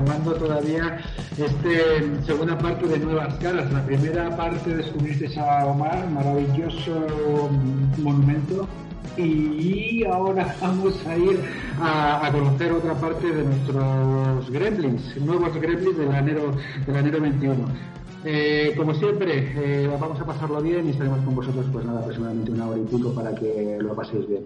retomando todavía este segunda parte de Nuevas Caras. La primera parte descubristeis a Omar, maravilloso monumento. Y ahora vamos a ir a, conocer otra parte de nuestros gremlins, nuevos gremlins del enero, del enero 21. Eh, como siempre, eh, vamos a pasarlo bien y estaremos con vosotros, pues nada, aproximadamente una hora y pico para que lo paséis bien.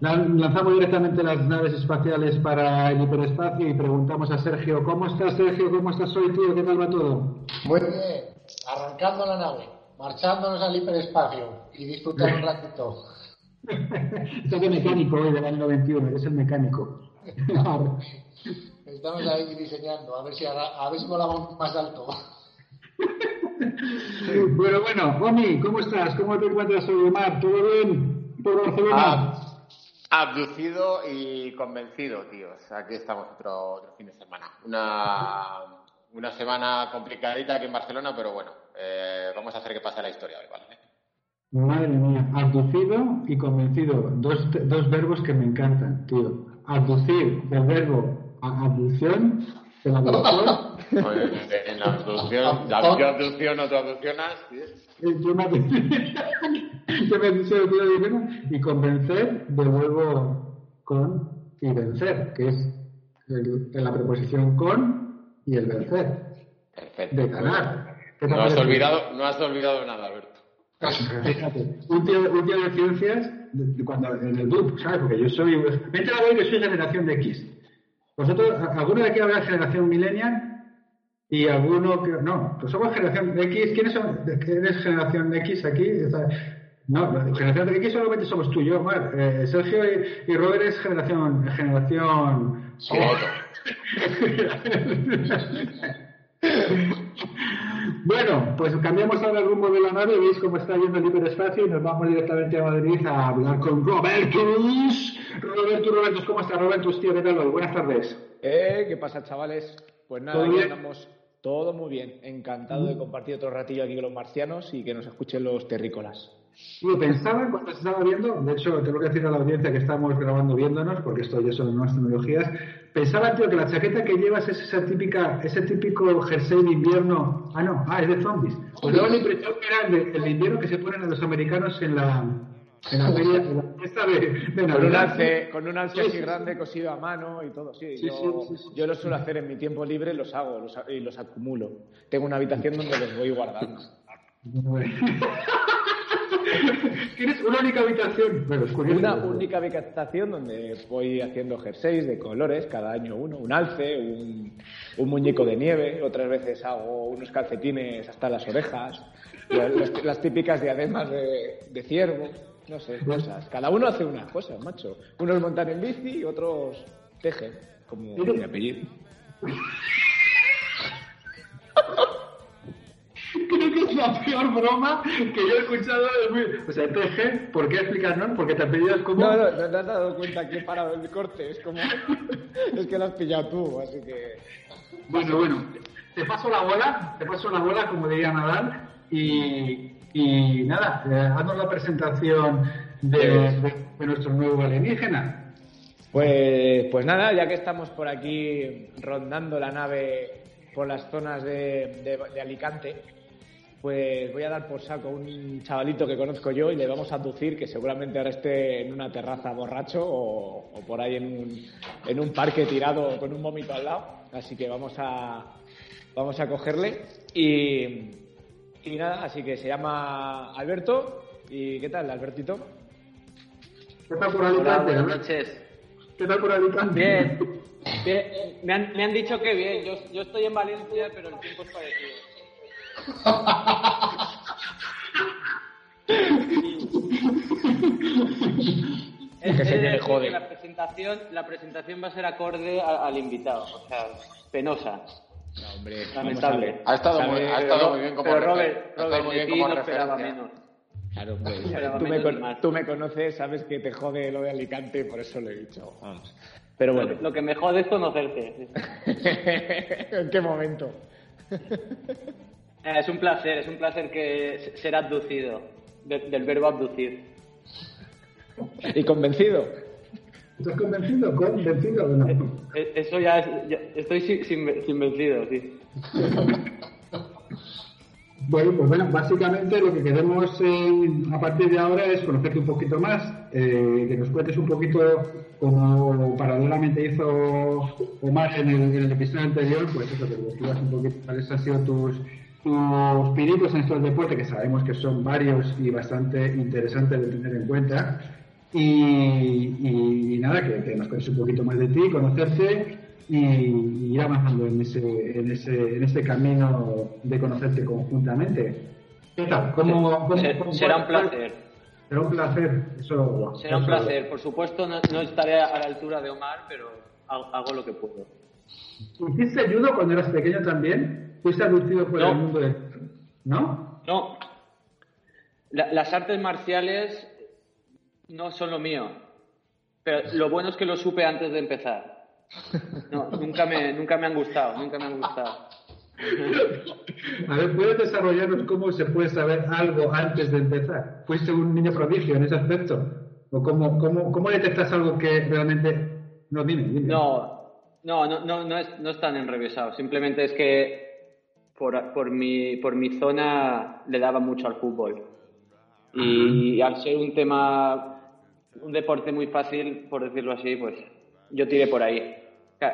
Lan- Lanzamos directamente las naves espaciales para el hiperespacio y preguntamos a Sergio, ¿cómo estás Sergio? ¿Cómo estás hoy, tío? ¿Qué tal va todo? Muy bien, arrancando la nave, marchándonos al hiperespacio y disfrutar un ratito. Estás de mecánico hoy del año 21, eres el mecánico. Estamos ahí diseñando, a ver si, a ver si volamos más alto. Bueno, bueno, Omi, ¿cómo estás? ¿Cómo te encuentras hoy, Omar? ¿Todo bien? ¿Por Barcelona? Ah, abducido y convencido, tíos. Aquí estamos otro, otro fin de semana. Una, una semana complicadita aquí en Barcelona, pero bueno, eh, vamos a hacer que pase la historia hoy, ¿vale? Madre mía, abducido y convencido. Dos, dos verbos que me encantan, tío. Abducir, del verbo abducción, de la abducción. Oye, En la abducción, la yo abducción o tú abduccionas. Eh, Yo me yo me divino, y convencer del verbo con y vencer, que es el- en la preposición con y el vencer. Perfecto. De ganar. ¿Qué te No has olvidado, no has olvidado nada, Alberto. Fíjate, un tío, un tío de ciencias, cuando en el DUP, ¿sabes? Porque yo soy. Me he enterado hoy que soy generación de X. ¿Vosotros, a- alguno de aquí habrá generación millennial? Y alguno que. No, pues somos generación de X. ¿Quiénes son? de- ¿Quién es generación de X aquí? No, generación de X solamente somos tú y yo, Mar. Eh, Sergio y, y Robert es generación. generación Bueno, pues cambiamos ahora el rumbo de la nave, veis cómo está yendo el hiperespacio y nos vamos directamente a Madrid a hablar con Robertus. Robertus, Robertus, ¿cómo está Robertus, tío? ¿Qué tal? Buenas tardes. Eh, ¿Qué pasa, chavales? Pues nada, ¿Todo aquí andamos todo muy bien. Encantado de compartir otro ratillo aquí con los marcianos y que nos escuchen los terrícolas. Tío, pensaba cuando se estaba viendo, de hecho, tengo que decir a la audiencia que estamos grabando viéndonos, porque esto ya son nuevas tecnologías, pensaba, tío, que la chaqueta que llevas es esa típica, ese típico jersey de invierno. Ah, no, ah, es de zombies. Pues luego la impresión que era el de, el de invierno que se ponen a los americanos en la, en la feria, en la fiesta de, de Con un alce, con un alce Sí, así sí, grande cosido a mano y todo. Sí, Sí, yo, sí, sí, sí. yo lo suelo hacer en mi tiempo libre, los hago los, y los acumulo. Tengo una habitación donde los voy guardando. Tienes una única habitación. Bueno, es curioso. Una única habitación donde voy haciendo jerseys de colores, cada año uno, un alce, un, un muñeco de nieve, otras veces hago unos calcetines hasta las orejas, las, las típicas diademas de, de ciervo, no sé, cosas. Cada uno hace unas cosas, macho. Unos montan en bici y otros tejen, como mi apellido. Creo que es la peor broma que yo he escuchado. O sea, TG, ¿por qué explicarnos? Porque te apellidas como. No, no, no te has dado cuenta que he parado el corte, es como... es que lo has pillado tú, así que... Bueno, bueno, te paso la bola, te paso la bola, como diría Nadal, y, y nada, eh, haznos la presentación de, de- de nuestro nuevo alienígena. Pues, pues nada, ya que estamos por aquí rondando la nave por las zonas de, de- de Alicante, pues voy a dar por saco a un chavalito que conozco yo y le vamos a aducir que seguramente ahora esté en una terraza borracho o, o por ahí en un, en un parque tirado con un vómito al lado. Así que vamos a, vamos a cogerle y, y nada, así que se llama Alberto. ¿Y qué tal, Albertito? ¿Qué tal por Hola, Alicante? buenas Albert? noches. ¿Qué tal por Alicante? Bien. Bien, Me han, me han dicho que bien. Yo, yo estoy en Valencia, pero el tiempo es parecido. Que se jode. que La presentación, la presentación va a ser acorde al invitado. O sea, penosa. No, hombre, Lamentable. Ha estado, muy, ha estado muy bien como Pero Robert, Robert muy de bien ti como no esperaba menos. Claro, hombre, Esperaba tú, me, con- tú me conoces, sabes que te jode lo de Alicante, por eso lo he dicho. Vamos. Pero bueno, Lo que me jode es conocerte. ¿en qué momento? Eh, Es un placer, es un placer que se- ser abducido. de- del verbo abducir. ¿Y convencido? ¿Estás convencido? ¿Convencido o no? Eh, Eso ya es. ya- estoy sin, sin, vencido, sí. Bueno, pues bueno, básicamente lo que queremos eh, a partir de ahora es conocerte un poquito más, eh, que nos cuentes un poquito como paralelamente hizo Omar en el, en el episodio anterior, pues eso, que nos un poquito cuáles han sido tus, tus pinitos en estos deportes, que sabemos que son varios y bastante interesantes de tener en cuenta. Y, y nada, que, que nos cuentes un poquito más de ti, conocerte y, y ir avanzando en ese, en, ese, en ese camino de conocerte conjuntamente. ¿Qué tal? ¿Cómo, cómo- cómo- será un placer. Será un placer. Eso, Será un placer. Por supuesto, no, no estaré a la altura de Omar, pero hago, hago lo que puedo. ¿Hiciste judo cuando eras pequeño también? ¿Fuiste abducido por No. el mundo del... ¿No? No. La- las artes marciales no son lo mío. Pero lo bueno es que lo supe antes de empezar. No, nunca me, nunca me han gustado, nunca me han gustado. A ver, ¿puedes desarrollarnos cómo se puede saber algo antes de empezar? ¿Fuiste un niño prodigio en ese aspecto? ¿O cómo, cómo, cómo detectas algo que realmente... No, dime, dime. No, no, no, no, no, es, no es tan enrevesado. Simplemente es que por, por, mi, por mi zona le daba mucho al fútbol. Y al ser un tema, un deporte muy fácil, por decirlo así, pues yo tiré por ahí.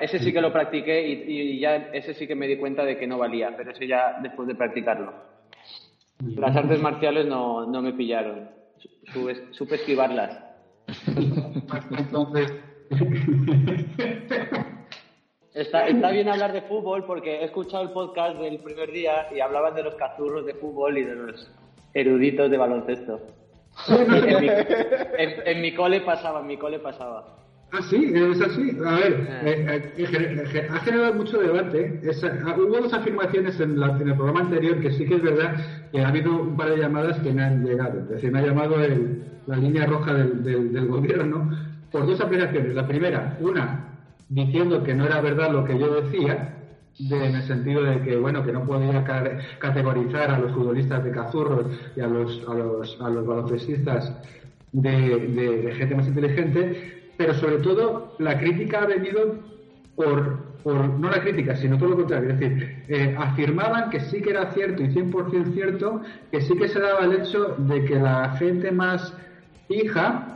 Ese sí que lo practiqué y, y ya ese sí que me di cuenta de que no valía, pero ese ya después de practicarlo. Las artes marciales no, no me pillaron. Supe, supe esquivarlas. Entonces... Está, está bien hablar de fútbol porque he escuchado el podcast del primer día y hablaban de los cazurros de fútbol y de los eruditos de baloncesto. En mi, en- en mi cole pasaba, en mi cole pasaba. Ah, sí, es así. A ver, eh, eh, ge- ha generado mucho debate. Ah, hubo dos afirmaciones en, la- en el programa anterior que sí que es verdad que ha habido un par de llamadas que me han llegado. Es decir, me ha llamado el- la línea roja del, del- del gobierno por dos apreciaciones. La primera, una diciendo que no era verdad lo que yo decía, de- en el sentido de que bueno que no podía ca- categorizar a los futbolistas de cazurros y a los a los, a los baloncestistas de gente más inteligente, pero sobre todo la crítica ha venido por, por no la crítica, sino todo lo contrario, es decir, eh, afirmaban que sí que era cierto y 100% cierto, que sí que se daba el hecho de que la gente más hija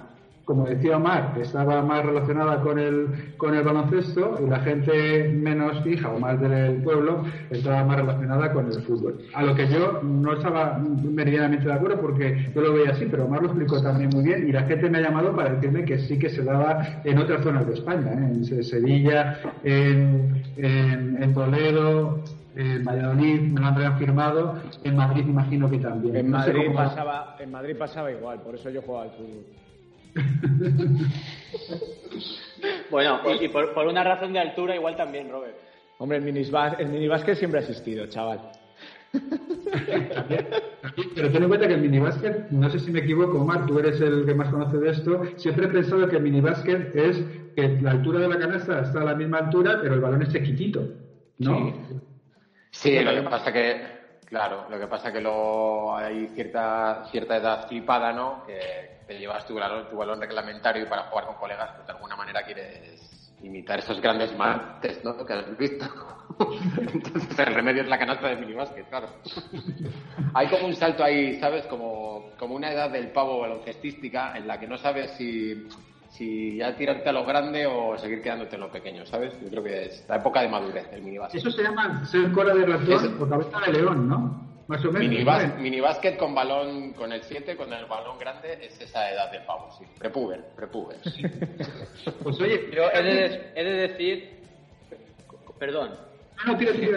como decía Omar, estaba más relacionada con el, con el baloncesto y la gente menos fija o más del pueblo estaba más relacionada con el fútbol. A lo que yo no estaba meridianamente de acuerdo porque yo lo veía así, pero Omar lo explicó también muy bien y la gente me ha llamado para decirme que sí que se daba en otras zonas de España, ¿eh? en Se- Sevilla, en, en, en Toledo, en Valladolid, me lo han firmado, en Madrid imagino que también. En No sé Madrid, pasaba, en Madrid pasaba igual, por eso yo jugaba al fútbol. Bueno, y, y por, por una razón de altura igual también, Robert. Hombre, el, minisbas- el minibásquet siempre ha existido, chaval. Pero ten en cuenta que el minibásquet, no sé si me equivoco, Omar, tú eres el que más conoce de esto, siempre he pensado que el minibásquet es que la altura de la canasta está a la misma altura, pero el balón es chiquitito, ¿no? Sí, lo que pasa que, claro, lo que pasa que luego hay cierta cierta edad flipada, ¿no? Que te llevas tu balón, tu balón reglamentario y para jugar con colegas, pues de alguna manera quieres imitar esos grandes martes, ¿no? Que has visto. Entonces el remedio es la canasta de minibásquet, claro. Hay como un salto ahí, ¿sabes? Como, como una edad del pavo baloncestística en la que no sabes si, si ya tirarte a lo grande o seguir quedándote en lo pequeño, ¿sabes? Yo creo que es la época de madurez del minibásquet. Eso se llama ser cola de ratón Eso. o cabeza de león, ¿no? Más o menos. Minibas- ¿no? minibásquet con balón, con el 7, con el balón grande, es esa edad del pavo, sí. Prepuber, prepuber. Pues oye, Yo he de, he de decir, perdón, no, no, tira, tira.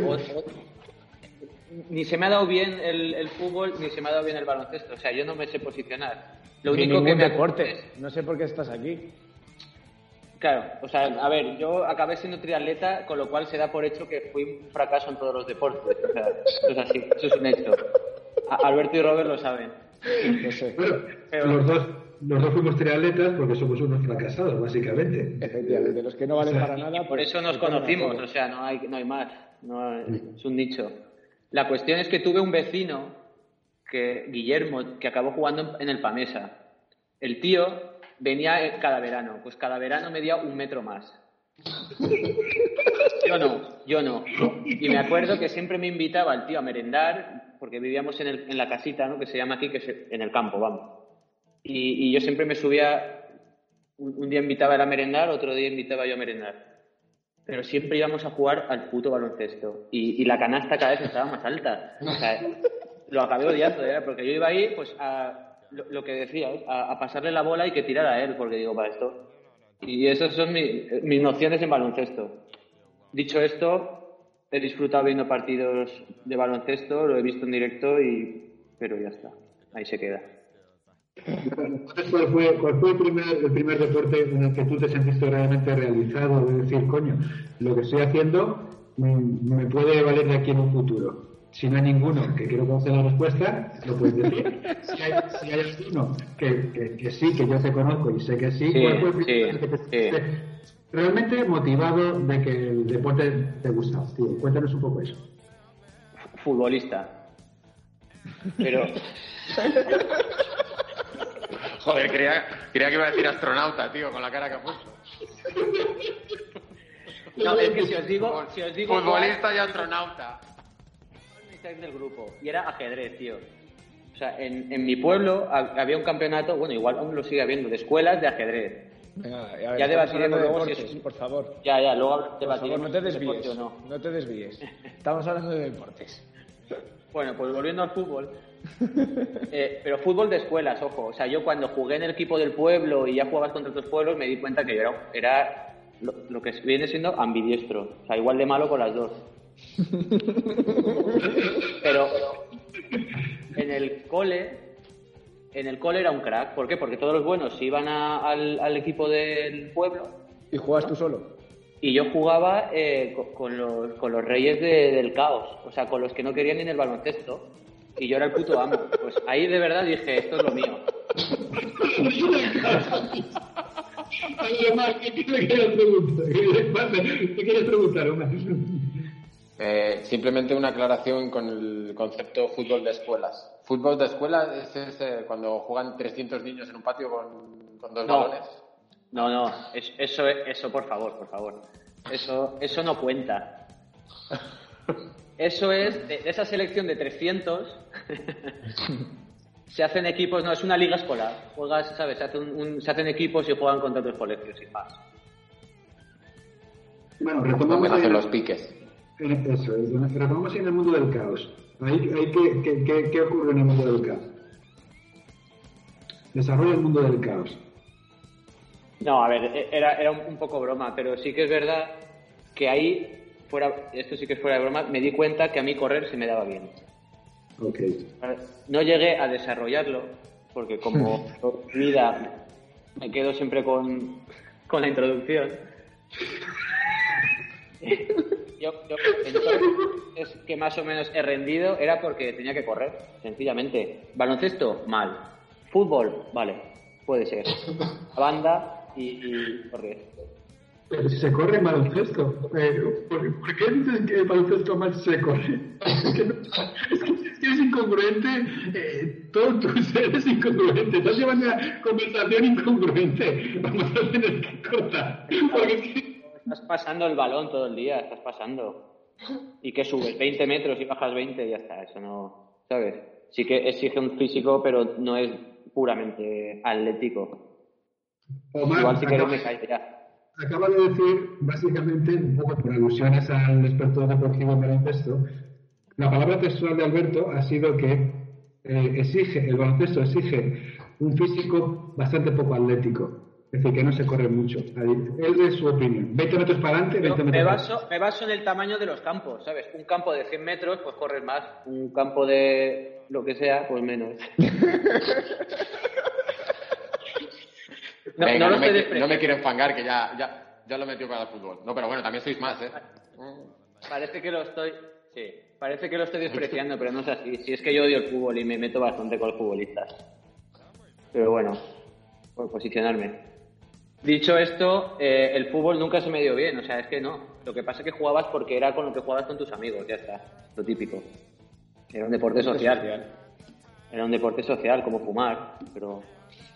ni se me ha dado bien el, el fútbol, ni se me ha dado bien el baloncesto. O sea, yo no me sé posicionar. Lo Ni único ningún que me deporte. No sé por qué estás aquí. Claro, o sea, a ver, yo acabé siendo triatleta, con lo cual se da por hecho que fui un fracaso en todos los deportes. O sea, eso es así, eso es un hecho. A- Alberto y Robert lo saben. No sé. Bueno, los dos, los dos fuimos triatletas porque somos unos fracasados, básicamente. Efectivamente, los que no valen O sea, para nada. Por pues, eso nos conocimos, o sea, no hay, no hay más. No, es un nicho. La cuestión es que tuve un vecino, que Guillermo, que acabó jugando en el Pamesa. El tío venía eh, cada verano, pues cada verano medía un metro más. Yo no, yo no. Y me acuerdo que siempre me invitaba el tío a merendar, porque vivíamos en, el- en la casita, ¿no? Que se llama aquí, que es en el campo, vamos. Y, y yo siempre me subía, un, un día invitaba él a merendar, otro día invitaba yo a merendar. Pero siempre íbamos a jugar al puto baloncesto. Y, y la canasta cada vez estaba más alta. O sea, lo acabé odiando, ¿eh? porque yo iba ahí, pues, a lo, que decía, ¿eh? a, pasarle la bola y que tirara a él, porque digo, para esto. Y esas son mi- mis nociones en baloncesto. Dicho esto, he disfrutado viendo partidos de baloncesto, lo he visto en directo, y pero ya está. Ahí se queda. ¿cuál fue, cuál fue el, primer, deporte en el que tú te sentiste realmente realizado? De decir, coño, lo que estoy haciendo me puede valer de aquí en un futuro. Si no hay ninguno que quiero conocer la respuesta, lo puedes decir. Si hay, si hay alguno que, que, que sí, que yo te conozco y sé que sí, Sí, ¿cuál fue el primero sí, en el que te sí. sentiste realmente motivado de que el deporte te gustaba? Tío, cuéntanos un poco eso. Futbolista. Pero Joder, creía, creía que iba a decir astronauta, tío, con la cara que ha puesto. no, es que si os digo, si os digo Futbolista y astronauta. Cuál del grupo y era ajedrez, tío. O sea, en, en mi pueblo ha- había un campeonato, bueno, igual aún lo sigue habiendo, de escuelas de ajedrez. Venga, a ver, Ya estamos debatiremos hablando de luego si deportes, es- por favor. Ya, ya, luego Por favor, debatiremos no te si es deporte desvíes. o no. No te desvíes. Estamos hablando de deportes. Bueno, pues volviendo al fútbol. Eh, pero fútbol de escuelas, ojo. O sea, yo cuando jugué en el equipo del pueblo y ya jugabas contra otros pueblos, me di cuenta que yo era, era lo, lo que viene siendo ambidiestro. O sea, igual de malo con las dos. Pero en el cole, en el cole era un crack. ¿Por qué? Porque todos los buenos iban a- al, al equipo del pueblo ¿Y juegas tú solo? y yo jugaba eh, co- con, los, con los reyes de- del caos, o sea, con los que no querían ni en el baloncesto. Y yo era el puto amo. Pues ahí de verdad dije, esto es lo mío. Ay, Omar, ¿qué te quieres preguntar? ¿Qué quieres preguntar, Omar? Eh, simplemente una aclaración con el concepto fútbol de escuelas. Fútbol de escuelas es ese cuando juegan 300 niños en un patio con, con dos No. balones. No, no, es- eso, eso por favor, por favor. Eso, eso no cuenta. Eso es, de, esa selección de 300, se hacen equipos, no, es una liga escolar. Juegas, ¿sabes? Se, hace un- un- se hacen equipos y juegan contra otros colegios y más. Bueno, ¿Dónde retomamos ahí, hacen los piques? Eso, es, retomamos ahí en el mundo del caos. Ahí, ahí ¿qué, qué, qué, qué ocurre en el mundo del caos? Desarrolla el mundo del caos. No, a ver, era, era un poco broma, pero sí que es verdad que ahí, fuera, esto sí que es fuera de broma, me di cuenta que a mí correr se me daba bien. Ok. No llegué a desarrollarlo, porque como vida me quedo siempre con, con la introducción. Yo, yo entonces que más o menos he rendido era porque tenía que correr, sencillamente. Baloncesto, mal. Fútbol, vale, puede ser. Banda y, y correr. Pero si se corre en baloncesto, pero ¿por, por qué dices que el baloncesto mal se corre? Es que, no- es, que, es que es incongruente, eh, todo tu ser es incongruente, estás llevando una conversación incongruente, vamos a tener que cortar, porque es que... Estás pasando el balón todo el día, estás pasando. ¿Y que subes? 20 metros y bajas 20 y ya está, eso no. ¿Sabes? Sí que exige un físico, pero no es puramente atlético. Omar, Igual si acaba- me callo ya. acaba de decir, básicamente, un poco por alusiones al experto deportivo en baloncesto, la palabra textual de Alberto ha sido que eh, exige, el baloncesto exige un físico bastante poco atlético. Es decir, que no se corre mucho. Él es su opinión. 20 metros para adelante, 20 Yo metros me, para baso, me baso en el tamaño de los campos, ¿sabes? Un campo de 100 metros, pues corres más. Un campo de lo que sea, pues menos. No, Venga, no lo no, me, estoy qui- despreciando. no me quiero enfangar, que ya, ya, ya lo metió para el fútbol. No, pero bueno, también sois más, ¿eh? Parece que lo estoy. Sí, parece que lo estoy despreciando, pero no es así. Si es que yo odio el fútbol y me meto bastante con los futbolistas. Pero bueno, por posicionarme. Dicho esto, eh, el fútbol nunca se me dio bien, o sea, es que no. Lo que pasa es que jugabas porque era con lo que jugabas con tus amigos, ya está, lo típico. Era un deporte social. Era un deporte social, como fumar, pero.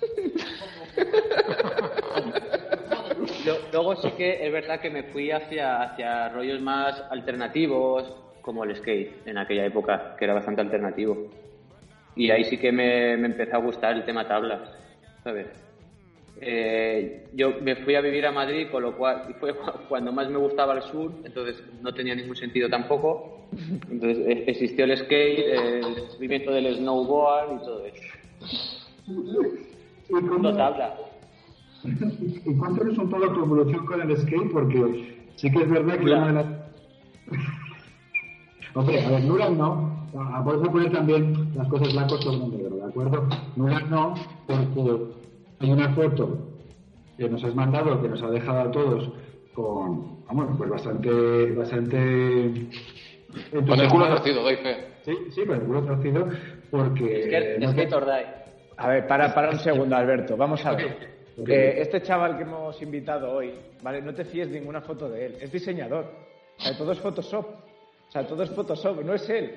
Luego sí que es verdad que me fui hacia, hacia rollos más alternativos, como el skate en aquella época, que era bastante alternativo. Y ahí sí que me, me empezó a gustar el tema tablas, ¿sabes? Eh, yo me fui a vivir a Madrid, con lo cual y fue cu- cuando más me gustaba el sur, entonces no tenía ningún sentido tampoco. Entonces eh, existió el skate, el descubrimiento del snowboard y todo eso. ¿Y cómo- tabla. y cuéntanos un poco tu evolución con el skate, porque sí que es verdad que Nula. una de las... Hombre, a ver, Nulas no. Vamos a poner también las cosas blancas sobre negro, ¿de acuerdo? Nulas no, porque hay una foto que nos has mandado, que nos ha dejado a todos con, vamos, pues bastante, bastante... Con el culo torcido, doy fe. Sí, sí, con el culo torcido, porque... Es que, no es que. A ver, para, para un segundo, Alberto. Vamos a ver. Eh, este chaval que hemos invitado hoy, ¿vale? No te fíes de ninguna foto de él. Es diseñador. O sea, todo es Photoshop. O sea, todo es Photoshop, no es él.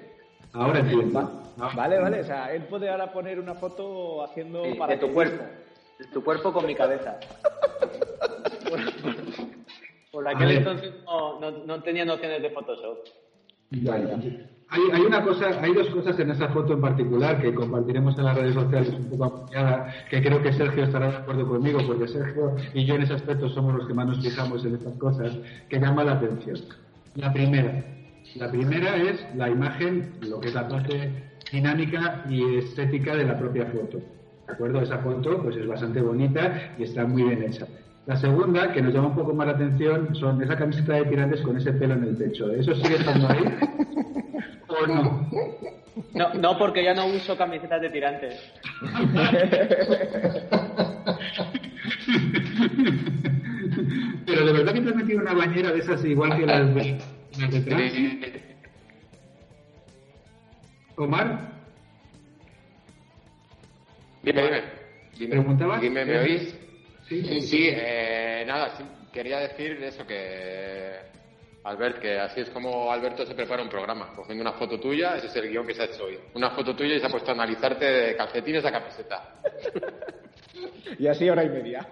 Ahora entiendo. Va- Vale, vale. O sea, él puede ahora poner una foto haciendo Sí, para de tu cuerpo. Tu cuerpo con mi cabeza. Por, aquel entonces no, no, no tenía nociones de Photoshop. Vale. Hay, hay una cosa, hay dos cosas en esa foto en particular que compartiremos en las redes sociales un poco ampliada, que creo que Sergio estará de acuerdo conmigo, porque Sergio y yo en ese aspecto somos los que más nos fijamos en estas cosas, que llama la atención. La primera, la primera es la imagen, lo que es la parte dinámica y estética de la propia foto. ¿De acuerdo? Esa foto pues es bastante bonita y está muy bien hecha. La segunda, que nos llama un poco más la atención, son esa camiseta de tirantes con ese pelo en el pecho. ¿Eso sigue estando ahí? ¿O no? No, no, porque ya no uso camisetas de tirantes. Pero de verdad que te has metido una bañera de esas igual que las de, las de trans? Omar, Dime, dime. dime. ¿Preguntabas? Dime, ¿me oís? sí. Sí, sí, eh, nada, sí, quería decir eso que Albert, que así es como Alberto se prepara un programa, cogiendo una foto tuya, ese es el guion que se ha hecho hoy. Una foto tuya y se ha puesto a analizarte de calcetines a camiseta. Y así hora y media.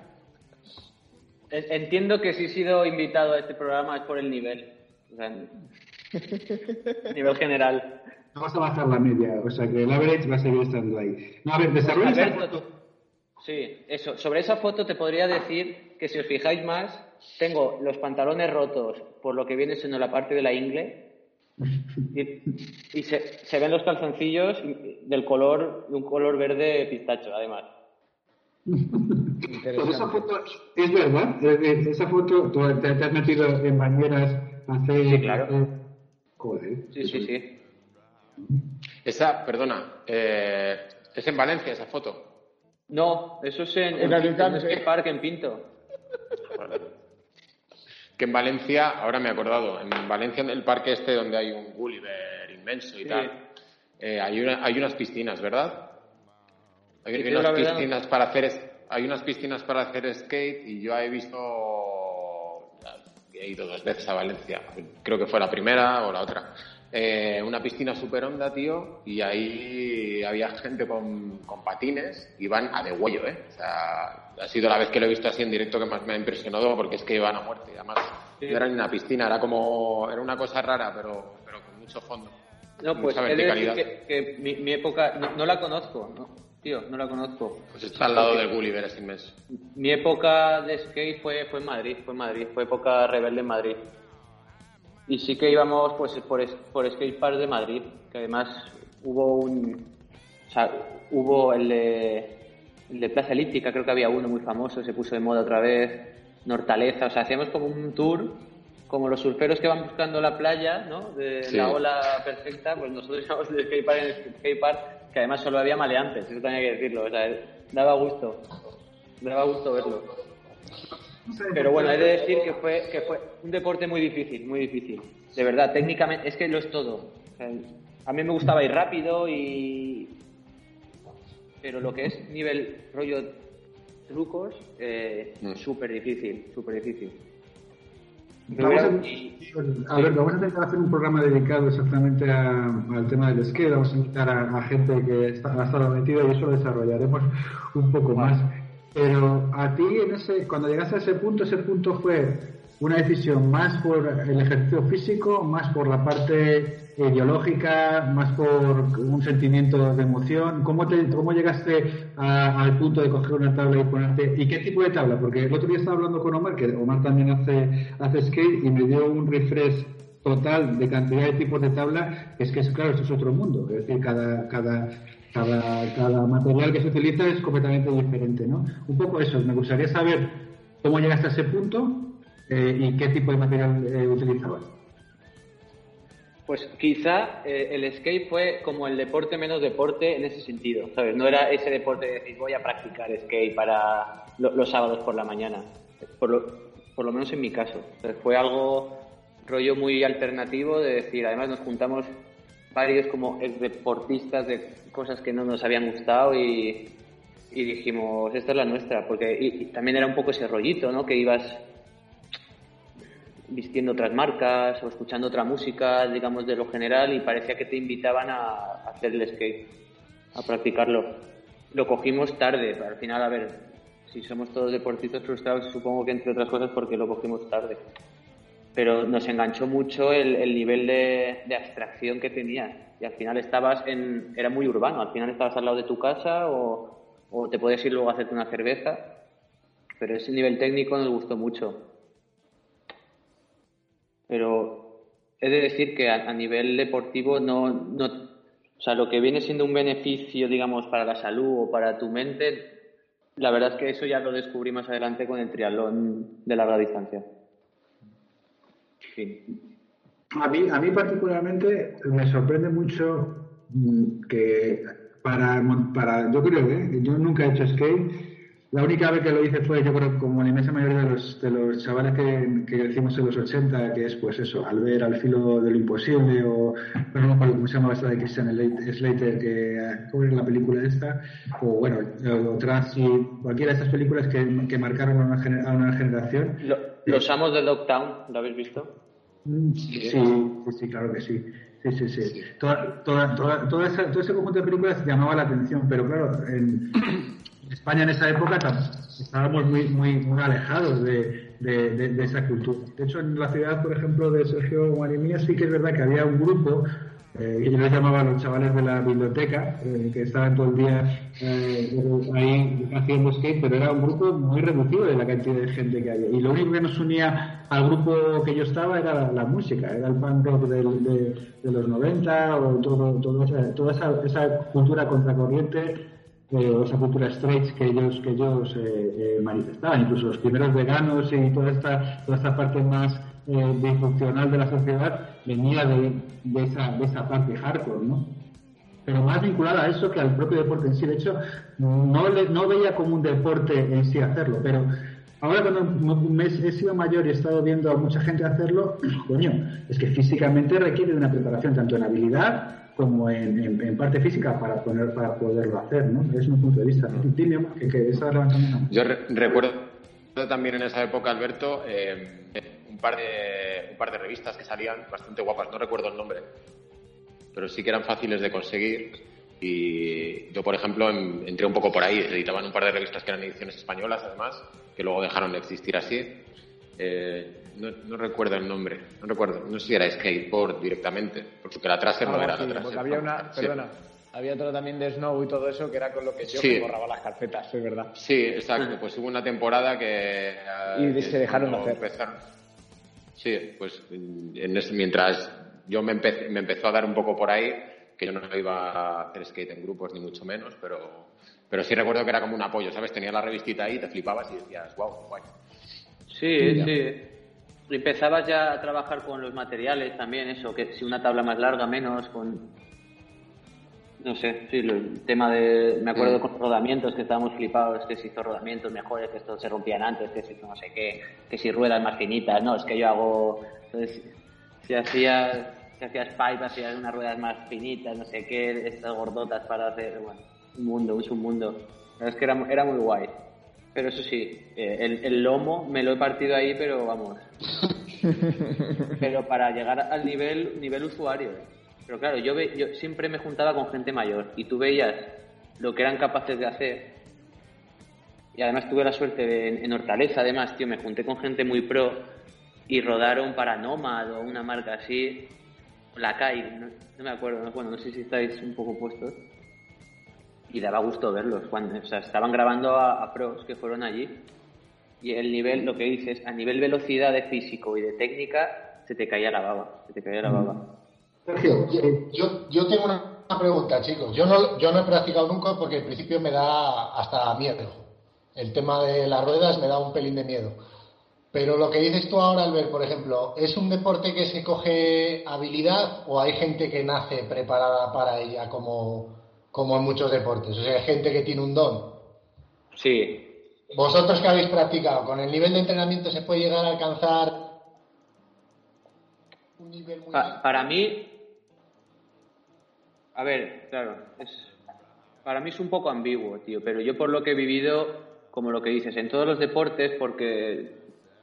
En- Entiendo que si he sido invitado a este programa es por el nivel. O sea, nivel general. No vas a bajar la media, o sea que el average va a seguir estando ahí. No, a ver, desarrolla esa Alberto, foto. Sí, eso. Sobre esa foto te podría decir que si os fijáis más, tengo los pantalones rotos por lo que viene siendo la parte de la ingle y, y se, se ven los calzoncillos del color, de un color verde pistacho, además. Pues esa foto es verdad, es decir, esa foto tú te, te has metido en bañeras hace... Sí, claro. Joder. Sí, sí, sí. Esa, perdona, eh, es en Valencia esa foto. No, eso es en, En en, Pinto, en Skate Park en Pinto. Que en Valencia, ahora me he acordado, en Valencia, en el parque este donde hay un Gulliver inmenso y Sí. tal, eh, hay, una- hay unas piscinas, ¿verdad? Hay, unas verdad- piscinas para hacer es- hay unas piscinas para hacer skate y yo he visto he ido dos veces a Valencia creo que fue la primera o la otra Eh, una piscina súper honda tío y ahí había gente con, con patines y van a degüello eh o sea ha sido la vez que lo he visto así en directo que más me ha impresionado porque es que iban a muerte además Sí. no era ni una piscina era como era una cosa rara pero pero con mucho fondo No, pues he de decir que, que mi, mi época, no, no la conozco, no, tío, no la conozco. pues está al lado del Gulliver es inmenso Mi época de skate fue, fue en Madrid, fue en Madrid, fue época rebelde en Madrid. Y sí que íbamos pues por, por skate park de Madrid, que además hubo un, o sea, hubo el de, el de Plaza Elíptica, creo que había uno muy famoso, se puso de moda otra vez, Nortaleza, o sea, hacíamos como un tour, como los surferos que van buscando la playa, ¿no? De Sí. la ola perfecta, pues nosotros íbamos de skate park en skate park, que además solo había maleantes, eso hay que decirlo, o sea, daba gusto, daba gusto verlo. Pero bueno, he de decir que fue, que fue un deporte muy difícil, muy difícil. De verdad, técnicamente, es que lo es todo. O sea, a mí me gustaba ir rápido y... Pero lo que es nivel rollo trucos, eh, Mm. súper difícil, súper difícil. Vamos a, Y- a ver, vamos a intentar hacer un programa dedicado exactamente a- al tema del skate. Vamos a invitar a, a gente que está, ha estado metida y eso lo desarrollaremos un poco más. Pero a ti, en ese, cuando llegaste a ese punto, ese punto fue una decisión más por el ejercicio físico, más por la parte ideológica, más por un sentimiento de emoción. ¿Cómo, te, cómo llegaste a- al punto de coger una tabla y ponerte? ¿Y qué tipo de tabla? Porque el otro día estaba hablando con Omar, que Omar también hace, hace skate, y me dio un refresh total de cantidad de tipos de tabla. Es que, claro, esto es otro mundo. Es decir, cada, cada, cada, cada material que se utiliza es completamente diferente, ¿no? Un poco eso. Me gustaría saber cómo llegaste a ese punto eh, y qué tipo de material eh, utilizabas. Pues quizá eh, el skate fue como el deporte menos deporte en ese sentido, ¿sabes? No era ese deporte de decir voy a practicar skate para lo- los sábados por la mañana, por lo, por lo menos en mi caso. Sea, fue algo rollo muy alternativo de decir, además nos juntamos varios como deportistas de cosas que no nos habían gustado y, y dijimos, esta es la nuestra, porque y- y también era un poco ese rollito, ¿no? Que ibas vistiendo otras marcas o escuchando otra música, digamos, de lo general y parecía que te invitaban a, a hacer el skate, a practicarlo. Lo cogimos tarde, al final, a ver, si somos todos deportistas frustrados, supongo que entre otras cosas porque lo cogimos tarde. Pero nos enganchó mucho el, el nivel de, abstracción que tenía. Y al final estabas en. Era muy urbano, al final estabas al lado de tu casa o, te podías ir luego a hacerte una cerveza. Pero ese nivel técnico nos gustó mucho. Pero he de decir que a, a nivel deportivo no, no, o sea, lo que viene siendo un beneficio, digamos, para la salud o para tu mente, la verdad es que eso ya lo descubrí más adelante con el triatlón de larga distancia. A mí, a mí particularmente me sorprende mucho mm, que para, para yo creo, ¿eh? yo nunca he hecho skate. La única vez que lo hice fue, yo creo, como la inmensa mayoría de los, de los chavales que, que crecimos en los 80, que es pues eso, al ver al filo de lo imposible, o no me acuerdo cómo se llamaba esta de Christian Slate- Slater, que ¿cómo era la película esta? O bueno, o Transit, cualquiera de estas películas que, que marcaron a una, gener- a una generación. Lo- los amos de Dogtown, ¿lo habéis visto? Sí, sí, sí, claro que sí. Sí, sí, sí. Toda, toda, toda, toda esa- todo ese conjunto de películas llamaba la atención, pero claro, en España en esa época estábamos muy, muy, muy alejados de, de, de- de esa cultura. De hecho, en la ciudad, por ejemplo, de Sergio Guarimía sí que es verdad que había un grupo eh, yo les llamaba a los chavales de la biblioteca, eh, que estaban todo el día eh, ahí haciendo skate, pero era un grupo muy reducido de la cantidad de gente que había. Y lo único que nos unía al grupo que yo estaba era la, la música, era el punk rock del- de, de los 90 o todo, todo esa, toda esa, esa cultura contracorriente eh, o esa cultura stretch que ellos que ellos eh, eh, manifestaban, incluso los primeros veganos y toda esta toda esta parte más eh, disfuncional de la sociedad venía de, de esa de esa parte hardcore, ¿no? Pero más vinculada a eso que al propio deporte en sí. De hecho, no le, no veía como un deporte en sí hacerlo, pero ahora cuando me he sido mayor y he estado viendo a mucha gente hacerlo, coño, es que físicamente requiere de una preparación tanto en habilidad como en, en- en parte física para poner para poderlo hacer, ¿no? Es un punto de vista. Omar, que, que mano. Yo re- recuerdo también en esa época, Alberto, eh, un, par de, un par de revistas que salían bastante guapas, no recuerdo el nombre, pero sí que eran fáciles de conseguir. Y yo, por ejemplo, en- entré un poco por ahí, editaban un par de revistas que eran ediciones españolas, además, que luego dejaron de existir así. Eh, no, no recuerdo el nombre, no recuerdo, no sé si era skateboard directamente, porque la Tracer no Algo era así, la porque había una, Sí. perdona, había otro también de Snow y todo eso que era con lo que yo Sí. me borraba las carpetas, es verdad. Sí, exacto. Pues hubo una temporada que... Y eh, se dejaron de hacer. empezaron- Sí, pues en mientras yo me, me empezó a dar un poco por ahí, que yo no iba a hacer skate en grupos ni mucho menos, pero, pero sí recuerdo que era como un apoyo, ¿sabes? Tenía la revistita ahí, te flipabas y decías, wow, guay. Sí, sí. Empezabas ya a trabajar con los materiales también, eso, que si una tabla más larga, menos, con... No sé, sí, el tema de... Me acuerdo Mm. con rodamientos que estábamos flipados, que se hizo rodamientos mejores, que estos se rompían antes, que si no sé qué, que si ruedas más finitas, no, es que yo hago... Entonces, si hacías, si hacías pipe, hacías unas ruedas más finitas, no sé qué, estas gordotas para hacer, bueno, un mundo, es un mundo. Es que era, era muy guay. Pero eso sí, eh, el, el lomo me lo he partido ahí, pero vamos. pero para llegar al nivel, nivel usuario. Pero claro, yo, ve- yo siempre me juntaba con gente mayor y tú veías lo que eran capaces de hacer. Y además tuve la suerte de, en, en Hortaleza, además, tío, me junté con gente muy pro y rodaron para Nomad o una marca así. La CAI, no, no me acuerdo, no, bueno, no sé si estáis un poco puestos. Y daba gusto verlos. Cuando, o sea, estaban grabando a, a pros que fueron allí. Y el nivel, lo que dices, a nivel velocidad de físico y de técnica, se te caía la baba. Se te caía la baba. Sergio, Yo, yo, tengo una, una pregunta, chicos. Yo no, yo no he practicado nunca porque al principio me da hasta miedo. El tema de las ruedas me da un pelín de miedo. Pero lo que dices tú ahora, Albert, por ejemplo, ¿es un deporte que se coge habilidad o hay gente que nace preparada para ella como, como en muchos deportes? O sea, hay gente que tiene un don. Sí, Vosotros que habéis practicado, ¿con el nivel de entrenamiento se puede llegar a alcanzar un nivel muy Pa- alto? para mí, a ver, claro, es, para mí es un poco ambiguo, tío, pero yo por lo que he vivido, como lo que dices, en todos los deportes, porque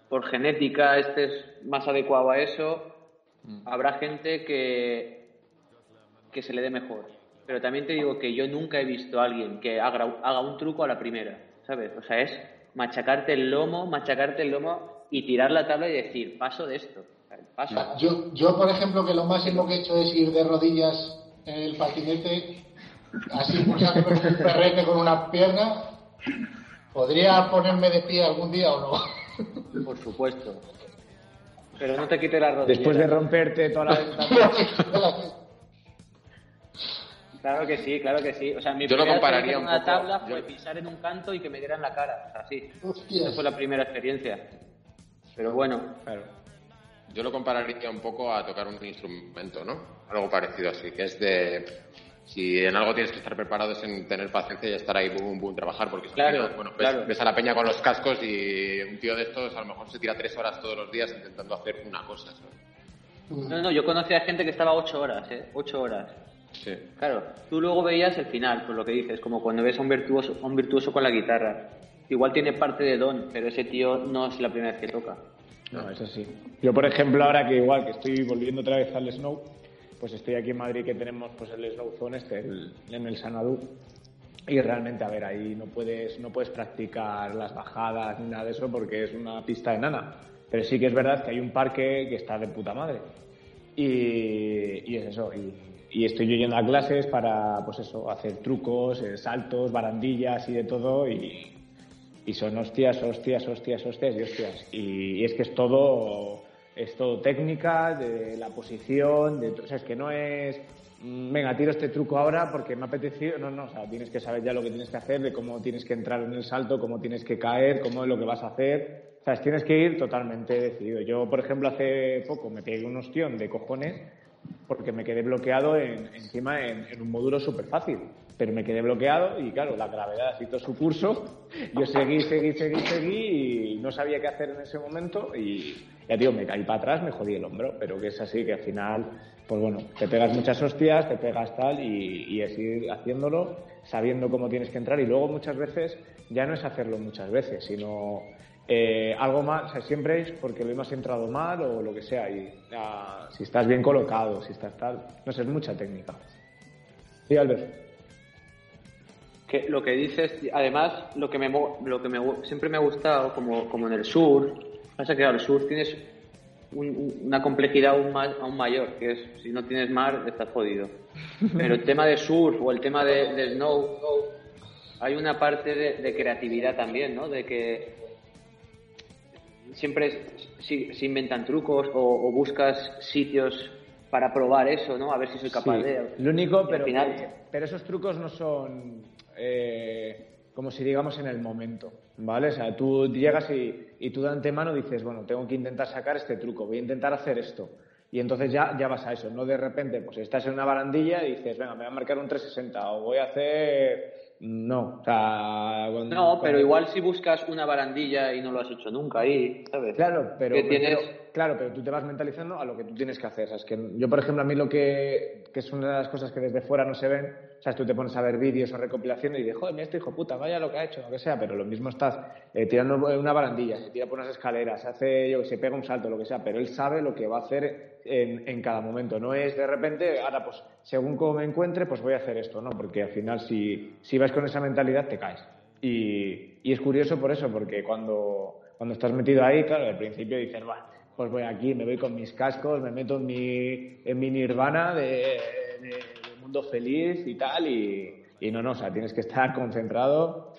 por genética este es más adecuado a eso, habrá gente que, que se le dé mejor. Pero también te digo que yo nunca he visto a alguien que haga, haga un truco a la primera, ¿sabes? O sea, es machacarte el lomo, machacarte el lomo y tirar la tabla y decir, paso de esto. Paso. Yo, yo, por ejemplo, que lo máximo que he hecho es ir de rodillas el patinete, así pulsando un perrete con una pierna. ¿Podría ponerme de pie algún día o no? Por supuesto. Pero no te quites las rodillas. Después de romperte toda la ventana. Claro que sí, claro que sí. O sea, mi Yo lo compararía un una poco- tabla yo- fue pisar en un canto y que me dieran la cara. O sea, sí. Hostias. Esa fue la primera experiencia. Pero bueno, Claro. Yo lo compararía un poco a tocar un instrumento, ¿no? Algo parecido así, que es de... Si en algo tienes que estar preparado es en tener paciencia y estar ahí, boom, boom, trabajar, porque Claro, no, bueno, ves, claro. ves a la peña con los cascos y un tío de estos a lo mejor se tira tres horas todos los días intentando hacer una cosa, ¿sabes? no, no, yo conocía gente que estaba ocho horas, ¿eh? Ocho horas. Sí. Claro, tú luego veías el final, por lo que dices, como cuando ves a un virtuoso, a un virtuoso con la guitarra. Igual tiene parte de don, pero ese tío no es la primera vez que toca. No, eso sí. Yo, por ejemplo, ahora que igual que estoy volviendo otra vez al Snow, pues estoy aquí en Madrid que tenemos pues el Snow Zone este, en el Sanadú. Y realmente, a ver, ahí no puedes, no puedes practicar las bajadas ni nada de eso porque es una pista enana. Pero sí que es verdad que hay un parque que está de puta madre. y, es eso. Y, y estoy yo yendo a clases para, pues eso, hacer trucos, eh, saltos, barandillas y de todo. Y, y son hostias, hostias, hostias, hostias y hostias. Y, es que es todo, es todo técnica, de la posición, de, o sea, es que no es, mm, venga, tiro este truco ahora porque me ha apetecido. No, no, o sea, tienes que saber ya lo que tienes que hacer, de cómo tienes que entrar en el salto, cómo tienes que caer, cómo es lo que vas a hacer. O sea, tienes que ir totalmente decidido. Yo, por ejemplo, hace poco me pegué un ostión de cojones porque me quedé bloqueado en- encima en, un módulo súper fácil. Pero me quedé bloqueado y claro, la gravedad hizo su curso. Yo seguí, seguí, seguí, seguí y no sabía qué hacer en ese momento y ya digo, me caí para atrás, me jodí el hombro, pero que es así, que al final, pues bueno, te pegas muchas hostias, te pegas tal y, y es ir haciéndolo, sabiendo cómo tienes que entrar y luego muchas veces ya no es hacerlo muchas veces, sino eh, algo más, o sea, siempre es porque lo hemos entrado mal o lo que sea, y ah, si estás bien colocado, si estás tal, no sé, es mucha técnica. Sí, Albert. Que lo que dices, además, lo que me, lo que me, siempre me ha gustado, como, como en el sur, pasa que el sur tienes un- un- una complejidad aún, aún mayor, que es si no tienes mar, estás jodido. Pero el tema de surf o el tema de, de snow, hay una parte de, de creatividad también, ¿no? De que siempre si- se inventan trucos o, o buscas sitios para probar eso, ¿no? A ver si soy capaz Sí, de... Lo único, pero, final- que- pero esos trucos no son eh, como si digamos en el momento, ¿vale? O sea, tú llegas y, y tú de antemano dices, bueno, tengo que intentar sacar este truco, voy a intentar hacer esto. Y entonces ya, ya vas a eso, no de repente, pues estás en una barandilla y dices, venga, me voy a marcar un 360 o voy a hacer... No, o sea... cuando- No, pero cuando- igual si buscas una barandilla y no lo has hecho nunca ahí, ¿sabes? Claro, pero, Que tienes- pero- claro, pero tú te vas mentalizando a lo que tú tienes que hacer. ¿sabes? Que yo, por ejemplo, a mí lo que, que es una de las cosas que desde fuera no se ven, ¿sabes? Tú te pones a ver vídeos o recopilaciones y dices, joder, mira este hijo puta, vaya lo que ha hecho, lo que sea, pero lo mismo estás eh, tirando una barandilla, se tira por unas escaleras, se hace, yo que sé, pega un salto, lo que sea, pero él sabe lo que va a hacer en, en cada momento. No es de repente, ahora pues, según cómo me encuentre, pues voy a hacer esto, ¿no? Porque al final, si, si vas con esa mentalidad, te caes. Y, y es curioso por eso, porque cuando, cuando estás metido ahí, claro, al principio dices, va, pues voy aquí, me voy con mis cascos, me meto en mi, en mi nirvana de, de- de mundo feliz y tal, y, y no, no, o sea, tienes que estar concentrado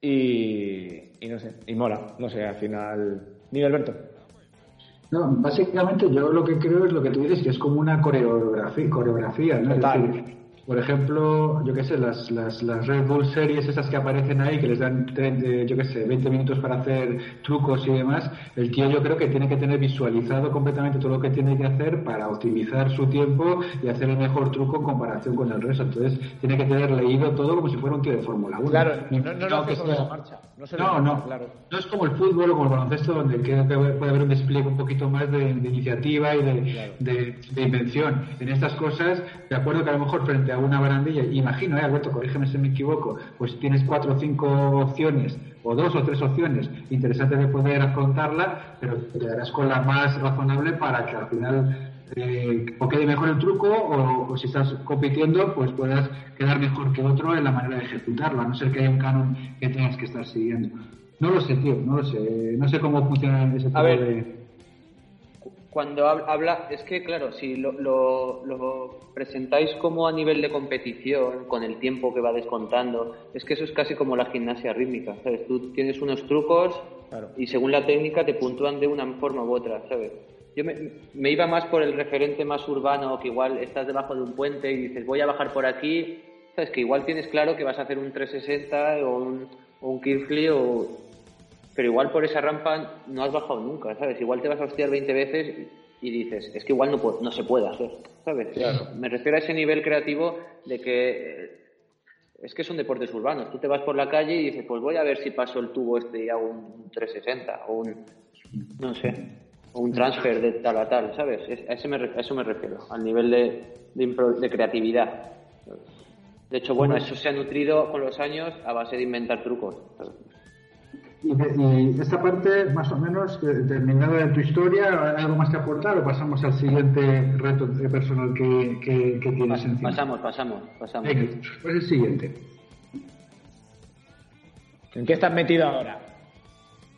y, y no sé, y mola, no sé, al final. Dime, Alberto. No, básicamente yo lo que creo es lo que tú dices, que es como una coreografía, coreografía ¿no? Es Total. decir, por ejemplo, yo qué sé, las, las, las Red Bull series esas que aparecen ahí, que les dan, yo qué sé, 20 minutos para hacer trucos y demás, el tío yo creo que tiene que tener visualizado completamente todo lo que tiene que hacer para optimizar su tiempo y hacer el mejor truco en comparación con el resto. Entonces, tiene que tener leído todo como si fuera un tío de Fórmula 1. Claro, no, no que sobre sea- la marcha. No, se no, no. claro. No es como el fútbol o como el baloncesto, donde puede haber un despliegue un poquito más de, de iniciativa y de, de- de invención. En estas cosas, de acuerdo que a lo mejor frente a una barandilla, imagino, eh, Alberto, corrígeme si me equivoco, pues tienes cuatro o cinco opciones, o dos o tres opciones interesantes de poder afrontarla, pero te quedarás con la más razonable para que al final eh, o quede mejor el truco o, o si estás compitiendo pues puedas quedar mejor que otro en la manera de ejecutarlo, a no ser que haya un canon que tengas que estar siguiendo. No lo sé, tío, no lo sé. No sé cómo funciona ese tipo ver. de... Cuando hab- habla, es que claro, si lo, lo, lo presentáis como a nivel de competición, con el tiempo que va descontando, es que eso es casi como la gimnasia rítmica, ¿sabes? Tú tienes unos trucos Claro. y según la técnica te puntúan de una forma u otra, ¿sabes? Yo me, me iba más por el referente más urbano, que igual estás debajo de un puente y dices, voy a bajar por aquí, ¿sabes? Que igual tienes claro que vas a hacer un 360 o un, o un kickflip o, pero igual por esa rampa no has bajado nunca, ¿sabes? Igual te vas a hostiar 20 veces y dices, es que igual no, puedo- no se puede hacer, ¿sabes? Me refiero a ese nivel creativo de que eh, es que son deportes urbanos. Tú te vas por la calle y dices, pues voy a ver si paso el tubo este y hago un 360 o un, no sé, o un transfer de tal a tal, ¿sabes? Es- a, ese me a eso me refiero, al nivel de, de, impro- de creatividad. De hecho, bueno, eso se ha nutrido con los años a base de inventar trucos. ¿sabes? Y, de- y esta parte, más o menos, eh, terminada de tu historia, ¿hay algo más que aportar o pasamos al siguiente reto personal que, que, que tienes encima? Pasamos, pasamos, pasamos. Venga, pues el siguiente. ¿En qué estás metido ahora?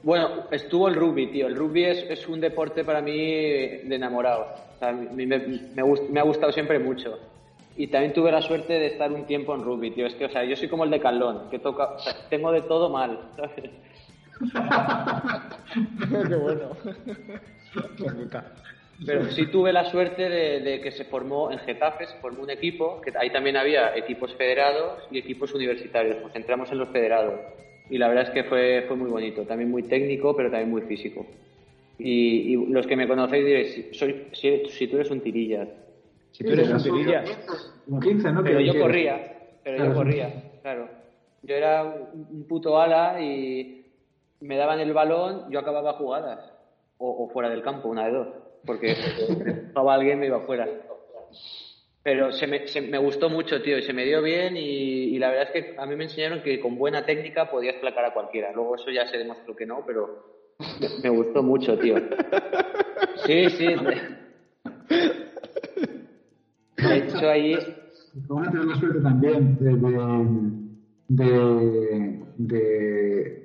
Bueno, estuvo el rugby, tío. El rugby es, es un deporte para mí de enamorado. O sea, me, me gust- me ha gustado siempre mucho. Y también tuve la suerte de estar un tiempo en rugby, tío. Es que, o sea, yo soy como el de Calón, que toca, o sea, tengo de todo mal. ¿sabes? Qué bueno. Pero sí tuve la suerte de, de que se formó en Getafe, se formó un equipo, que ahí también había equipos federados y equipos universitarios. Pues entramos en los federados. Y la verdad es que fue, fue muy bonito, también muy técnico, pero también muy físico. Y, y los que me conocéis diréis, si, soy, si, si tú eres un tirillas. Si tú eres un Sí, tirilla. Un 15, ¿no? Pero yo corría, pero yo corría, claro. Yo era un puto ala y me daban el balón, yo acababa jugadas. O, o fuera del campo, una de dos. Porque jugaba alguien me iba fuera. Pero se me, se me gustó mucho, tío, y se me dio bien y, y la verdad es que a mí me enseñaron que con buena técnica podías placar a cualquiera. Luego eso ya se demostró que no, pero me, me gustó mucho, tío. Sí, sí. De hecho, ahí Vamos a tener la suerte también de, de, de-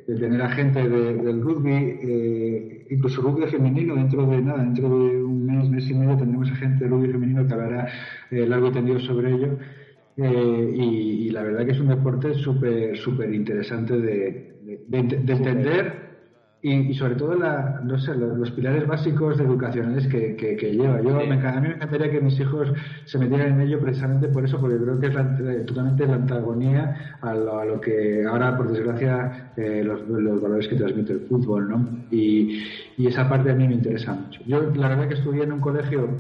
de tener a gente de- del rugby, eh, incluso rugby femenino, dentro de nada, dentro de un mes, mes y medio tendremos a gente de rugby femenino que hablará eh, largo y tendido sobre ello. Eh, y, la verdad que es un deporte súper súper interesante de entender y, y sobre todo la, no sé, los, los pilares básicos educacionales que, que- que lleva. Yo me enca- a mí me encantaría que mis hijos se metieran en ello precisamente por eso, porque creo que es la- eh, totalmente la antagonía a lo, a lo que ahora, por desgracia, eh, los, los valores que transmite el fútbol, ¿no? Y, y esa parte a mí me interesa mucho. Yo, la verdad que estudié en un colegio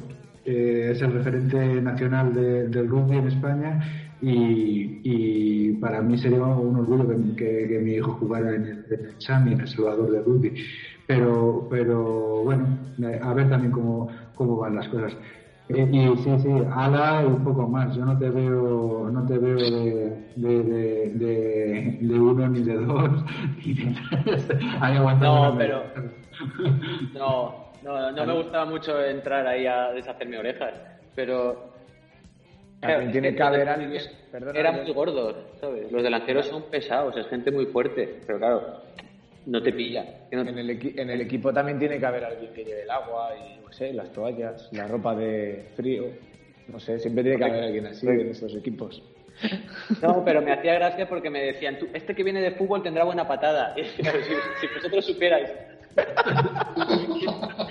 eh, es el referente nacional de- del rugby en España y, y para mí sería un orgullo que, que- que mi hijo jugara en el, en el Chami, en el Salvador de rugby. Pero, pero bueno, eh, a ver también cómo, cómo van las cosas. Eh, y sí, sí, ala y un poco más. Yo no te veo, no te veo de, de, de, de- de uno ni de dos ni de tres. Ahí No, pero-. No, no, no me gustaba mucho entrar ahí a deshacerme orejas, pero... También tiene que haber alguien. Perdona, Eran muy gordos, ¿sabes? Los delanteros son pesados, es gente muy fuerte, pero claro, no te pilla. que no te- En el, equi- en el equipo también tiene que haber alguien que lleve el agua y, no sé, las toallas, la ropa de frío. No sé, siempre tiene que haber alguien así en estos equipos. No, pero me hacía gracia porque me decían, "Tú, este que viene de fútbol tendrá buena patada. Y decía, si, si vosotros supierais.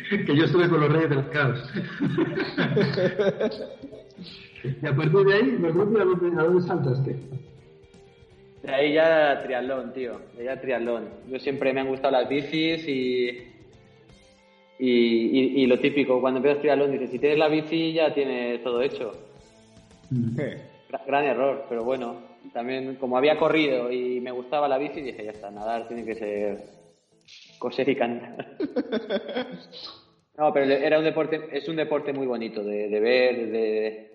que yo estuve con los Reyes del Caos. y a partir de ahí, me pregunto a dónde, saltaste. De ahí ya triatlón, tío. De ahí ya triatlón. Yo siempre me han gustado las bicis y, y, y, y lo típico, cuando empiezas triatlón dices, si tienes la bici ya tienes todo hecho. Eh, Gra- Gran error, pero bueno, también como había corrido y me gustaba la bici, dije, ya está, nadar tiene que ser coser y cantar. No, pero era un deporte, es un deporte muy bonito de, de ver, de,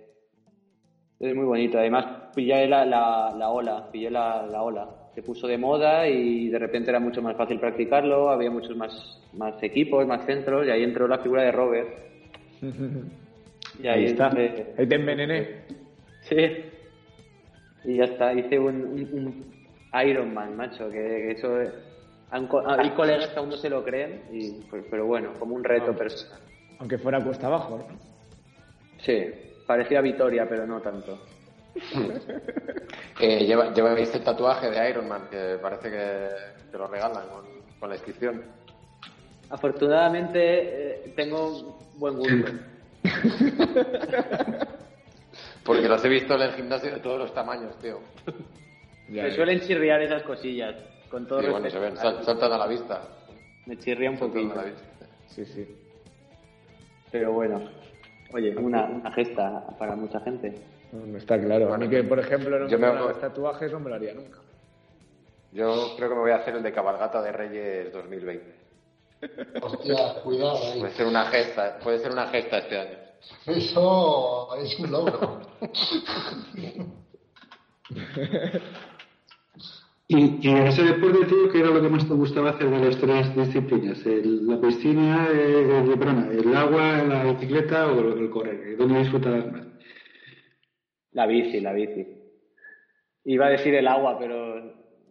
es muy bonito. Además, pillé la, la, la ola, pillé la, la ola. Se puso de moda y de repente era mucho más fácil practicarlo, había muchos más, más equipos, más centros, y ahí entró la figura de Robert. Y ahí es está. donde- Ahí te envenené. Sí. Y ya está, hice un, un, un Ironman, macho, que, que eso Hay colegas que aún no se lo creen, y, pues, pero bueno, como un reto personal. Aunque fuera cuesta abajo, ¿no? Sí, parecía Vitoria, pero no tanto. Eh, lleva, lleváis el tatuaje de Iron Man, que parece que te lo regalan con, con la inscripción. Afortunadamente eh, tengo buen gusto. Porque los he visto en el gimnasio de todos los tamaños, tío. Me ves. suelen chirriar esas cosillas, con todo Y bueno, se ven, sal- saltan a la vista. Me chirría un Saltan poquito, a la vista. Sí, sí. pero bueno. Oye, una, una gesta para mucha gente. No, está claro. a mí que, por ejemplo, no yo me los tatuajes, no me lo haría nunca. Yo creo que me voy a hacer el de cabalgata de Reyes 2020. Hostia, cuidado ahí. Puede ser una gesta, puede ser una gesta este año. Eso es un logro. Y, y en ese deporte, tío, ¿qué era lo que más te gustaba hacer de las tres disciplinas? El- ¿La piscina, eh, el, perdona, el agua, la bicicleta o el, el correr? ¿Dónde disfrutabas más? La bici, la bici. Iba a decir el agua, pero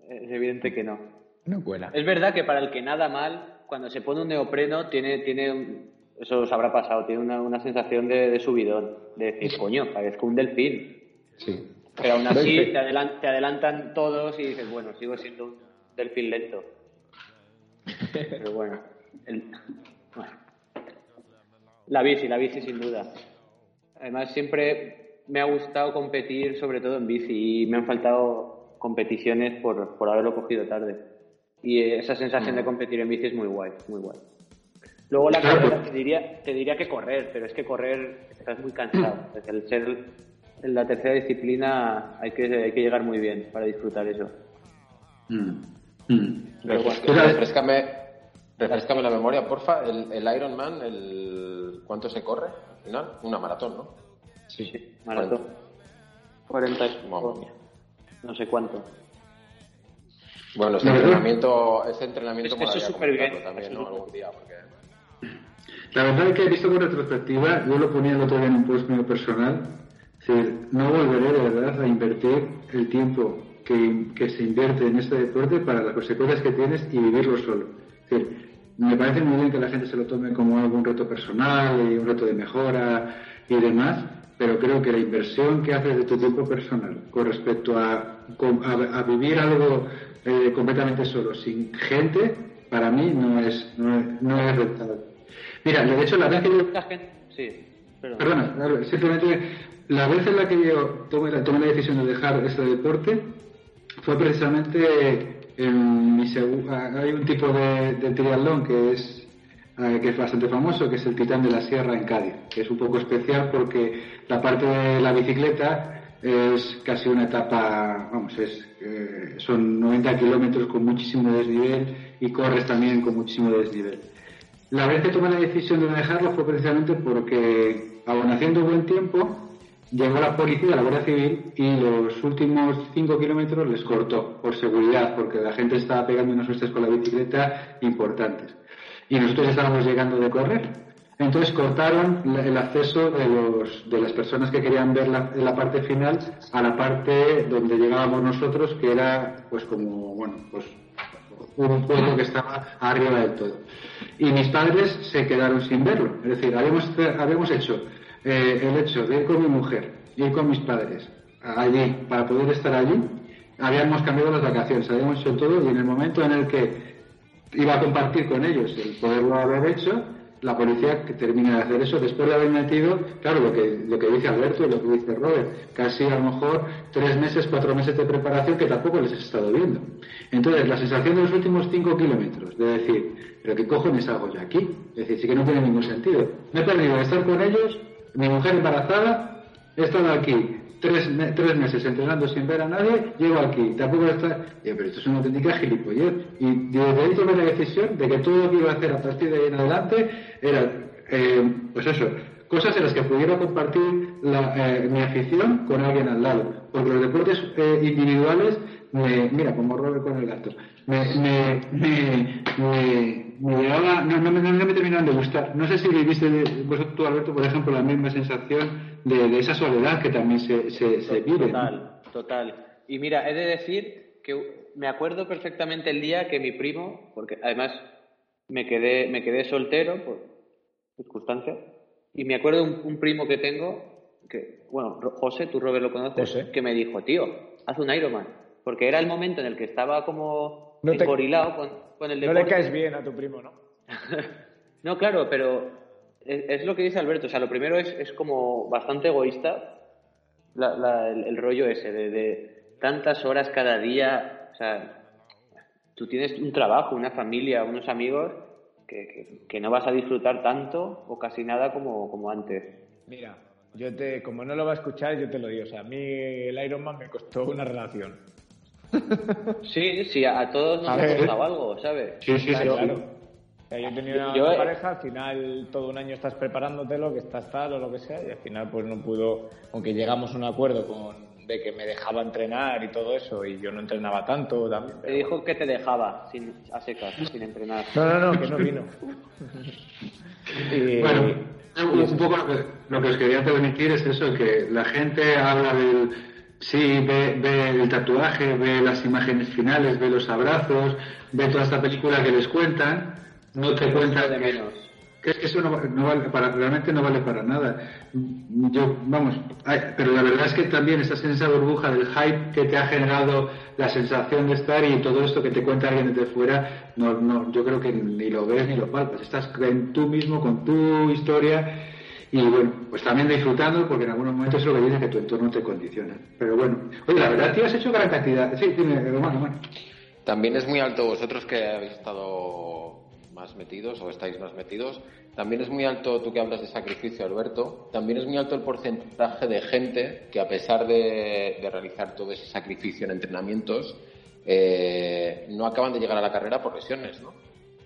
es evidente que no. No cuela. Es verdad que para el que nada mal, cuando se pone un neopreno, tiene, tiene un- eso os habrá pasado, tiene una, una sensación de, de subidón, de decir, coño, parezco un delfín. Sí. Pero aún así te, adelan- te adelantan todos y dices, bueno, sigo siendo un delfín lento. Pero bueno, el- bueno. La bici, la bici sin duda. Además, siempre me ha gustado competir, sobre todo en bici, y me han faltado competiciones por, por haberlo cogido tarde. Y esa sensación de competir en bici es muy guay, muy guay. Luego la carrera te diría, te diría que correr, pero es que correr estás muy cansado. Desde el ser en la tercera disciplina hay que, hay que llegar muy bien para disfrutar eso. Mm. Mm. Pero bueno, Pero- refrescame, refrescame la memoria, porfa. El, el Ironman, el, ¿cuánto se corre al final? Una maratón, ¿no? Sí, sí, maratón. 40 y- Mamma mía. no sé cuánto. Bueno, ese entrenamiento, ese entrenamiento Es que eso molaría es supervivencia, también, ¿no? Algún día, porque... La verdad es que he visto con retrospectiva, yo lo ponía el otro día en un post mío personal, no volveré de verdad a invertir el tiempo que, que se invierte en este deporte para las consecuencias que tienes y vivirlo solo. Es decir, me parece muy bien que la gente se lo tome como algún reto personal y un reto de mejora y demás, pero creo que la inversión que haces de tu tiempo personal con respecto a, a- a vivir algo eh, completamente solo, sin gente, para mí no es, no es, no es rentable. Mira, de hecho, la vez que yo sí. Perdona, simplemente la vez en la que yo tomé la, tomé la decisión de dejar este deporte fue precisamente en mi ah, hay un tipo de, de triatlón que es eh, que es bastante famoso, que es el Titán de la Sierra en Cádiz, que es un poco especial porque la parte de la bicicleta es casi una etapa, vamos, es, eh, son 90 kilómetros con muchísimo desnivel y corres también con muchísimo desnivel. La vez que tomé la decisión de dejarlo fue precisamente porque, aun haciendo buen tiempo, llegó la policía, la Guardia Civil, y los últimos 5 kilómetros les cortó, por seguridad, porque la gente estaba pegando unos hostias con la bicicleta importantes. Y nosotros estábamos llegando de correr. Entonces cortaron el acceso de, los, de las personas que querían ver la, la parte final a la parte donde llegábamos nosotros, que era pues como, bueno, pues un pueblo que estaba arriba del todo. Y mis padres se quedaron sin verlo. Es decir, habíamos, habíamos hecho eh, el hecho de ir con mi mujer, ir con mis padres allí para poder estar allí. Habíamos cambiado las vacaciones, habíamos hecho todo y en el momento en el que iba a compartir con ellos el poderlo haber hecho, la policía que termina de hacer eso después de haber metido, claro, lo que, lo que dice Alberto y lo que dice Robert, casi a lo mejor tres meses, cuatro meses de preparación que tampoco les he estado viendo. Entonces, la sensación de los últimos cinco kilómetros, de decir, pero qué cojones hago yo aquí, es decir, sí que no tiene ningún sentido. Me he perdido de estar con ellos, mi mujer embarazada, he estado aquí tres, me- tres meses entrenando sin ver a nadie, llego aquí, tampoco está... Eh, pero esto es una auténtica gilipollez. Y desde ahí tomé la decisión de que todo lo que iba a hacer a partir de ahí en adelante era, eh, pues eso, cosas en las que pudiera compartir la, eh, mi afición con alguien al lado. Porque los deportes eh, individuales, me, mira, como Robert con el gato, me, me, me, me, me llegaba- no, no, me- no me terminaban de gustar. No sé si viviste vosotros, tú, Alberto, por ejemplo, la misma sensación de, de esa soledad que también se, se, se vive. ¿no? Total, total. Y mira, he de decir que me acuerdo perfectamente el día que mi primo, porque además me quedé, me quedé soltero por circunstancias, y me acuerdo un, un primo que tengo, que, bueno, José, tú Robert lo conoces, José. que me dijo, tío, haz un Ironman, porque era el momento en el que estaba como No engorilado con, con el No deporte. le caes bien a tu primo, ¿no? No, claro, pero es, es lo que dice Alberto. O sea, lo primero es, es como bastante egoísta la- la- el, el rollo ese de, de tantas horas cada día. O sea, tú tienes un trabajo, una familia, unos amigos que, que- que no vas a disfrutar tanto o casi nada como, como antes. Mira, yo te, como no lo va a escuchar, yo te lo digo. O sea, a mí el Ironman me costó una relación. Sí, sí, a, todos nos A ha ver. costado algo, ¿sabes? Sí, sí, sí. Claro, sí. claro. O sea, yo tenía una Yo, eh, pareja, al final todo un año estás preparándotelo, que estás tal o lo que sea, y al final pues no pudo, aunque llegamos a un acuerdo con de que me dejaba entrenar y todo eso, y yo no entrenaba tanto también. Te dijo que te dejaba sin, a secas, sin entrenar. No, no, no, que no vino. Y- Bueno, y un poco lo que, lo que os quería transmitir es eso, que la gente habla del, Sí, ve, ve el tatuaje, ve las imágenes finales, ve los abrazos, ve toda esta película que les cuentan, no te cuentan de menos. que es que eso no, va- no vale para, realmente no vale para nada. Yo, vamos, ay, pero la verdad es que también estás en esa burbuja del hype que te ha generado la sensación de estar y todo esto que te cuenta alguien desde fuera, no, no, yo creo que ni lo ves ni lo palpas. Estás en tú mismo con tu historia y bueno, pues también disfrutando porque en algunos momentos es lo que dice que tu entorno te condiciona. Pero bueno, oye, la verdad, tío, has hecho gran cantidad. Sí, dime, Román, Román. También es muy alto vosotros que habéis estado más metidos o estáis más metidos. También es muy alto, tú que hablas de sacrificio, Alberto, también es muy alto el porcentaje de gente que a pesar de, de realizar todo ese sacrificio en entrenamientos, eh, no acaban de llegar a la carrera por lesiones, ¿no?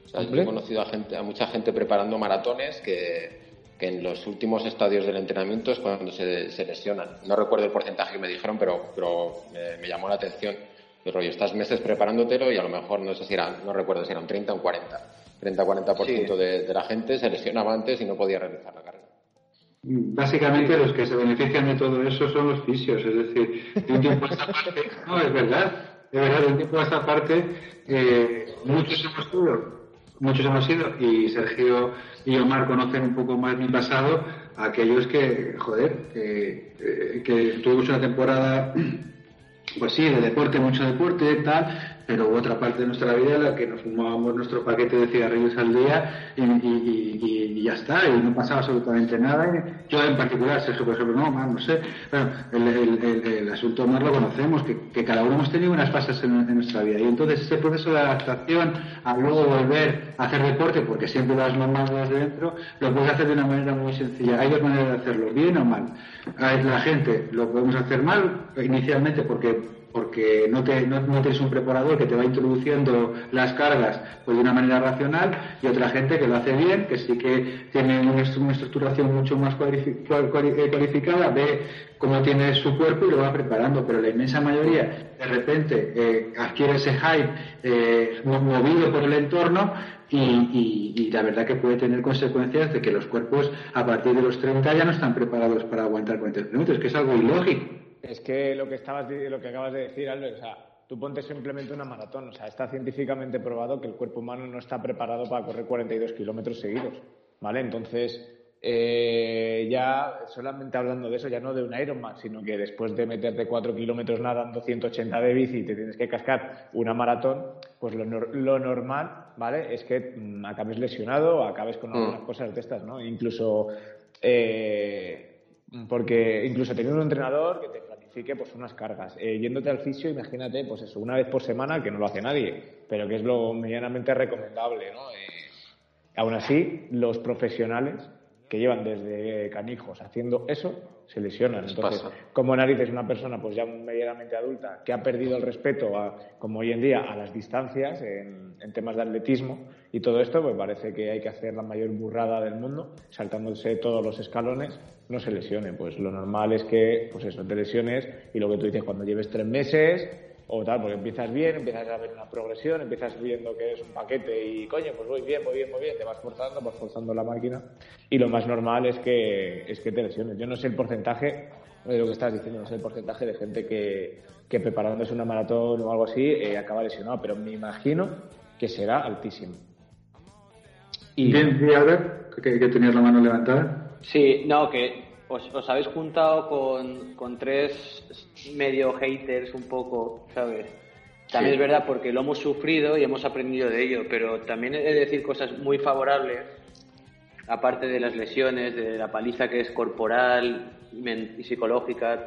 O sea, yo he conocido a, gente, a mucha gente preparando maratones que, que en los últimos estadios del entrenamiento es cuando se, se lesionan. No recuerdo el porcentaje que me dijeron, pero, pero me, me llamó la atención. El rollo, estás meses preparándotelo y a lo mejor no sé si eran, no recuerdo si eran 30 o un 40. 30-40% Sí. de, de la gente se lesionaba antes y no podía realizar la carrera. Básicamente los que se benefician de todo eso son los fisios, es decir, de un tiempo a esta parte, no, es verdad, de verdad, de un tiempo a esta parte, eh, muchos hemos sido, muchos hemos sido, y Sergio y Omar conocen un poco más mi pasado, aquellos que, joder, que, eh, que tuvimos una temporada, pues sí, de deporte, mucho deporte, tal, pero hubo otra parte de nuestra vida en la que nos fumábamos nuestro paquete de cigarrillos al día y, y- ya está, y no pasaba absolutamente nada. Yo en particular, Sergio, por ejemplo, no, más, no sé. Bueno, el, asunto más lo conocemos, que, cada uno hemos tenido unas fases en, nuestra vida. Y entonces ese proceso de adaptación a luego volver a hacer deporte, porque siempre lo has mamado desde dentro, lo puedes hacer de una manera muy sencilla. Hay dos maneras de hacerlo, bien o mal. La gente lo podemos hacer mal inicialmente porque porque no, te, no, tienes un preparador que te va introduciendo las cargas pues de una manera racional y otra gente que lo hace bien, que sí que tiene una, estru- una estructuración mucho más eh, cualificada, ve cómo tiene su cuerpo y lo va preparando, pero la inmensa mayoría de repente eh, adquiere ese hype eh, mo- movido por el entorno y, y- la verdad que puede tener consecuencias de que los cuerpos a partir de los 30 ya no están preparados para aguantar 40 kilómetros, que es algo ilógico. Es que lo que estabas lo que acabas de decir, Albert, o sea, tú ponte simplemente una maratón, o sea, está científicamente probado que el cuerpo humano no está preparado para correr 42 kilómetros seguidos, ¿vale? Entonces, eh, ya solamente hablando de eso, ya no de un Ironman, sino que después de meterte 4 kilómetros nadando 180 de bici y te tienes que cascar una maratón, pues lo, lo normal, ¿vale? Es que mm, acabes lesionado o acabes con algunas cosas de estas, ¿no? Incluso eh, porque incluso teniendo un entrenador que te planifique pues unas cargas. Eh, yéndote al fisio, imagínate, pues eso, una vez por semana, que no lo hace nadie, pero que es lo medianamente recomendable, ¿no? Eh, aún así, los profesionales que llevan desde canijos haciendo eso se lesionan. Les Entonces, pasa. como narices una persona pues ya medianamente adulta que ha perdido el respeto a, como hoy en día a las distancias en, en temas de atletismo y todo esto pues parece que hay que hacer la mayor burrada del mundo saltándose todos los escalones no se lesione pues lo normal es que pues eso te lesiones y lo que tú dices cuando lleves tres meses o tal, porque empiezas bien, empiezas a ver una progresión, empiezas viendo que es un paquete y coño, pues voy bien, voy bien, voy bien, te vas forzando, vas forzando la máquina y lo más normal es que, es que te lesiones. Yo no sé el porcentaje de lo que estás diciendo, no sé el porcentaje de gente que, que preparándose una maratón o algo así eh, acaba lesionado, pero me imagino que será altísimo. Y Bien, Albert, que, que tenías la mano levantada. Sí, no, que os, os habéis juntado con, con tres medio haters un poco, ¿sabes? También es verdad porque lo hemos sufrido y hemos aprendido de ello, pero también he de decir cosas muy favorables, aparte de las lesiones, de la paliza que es corporal y psicológica.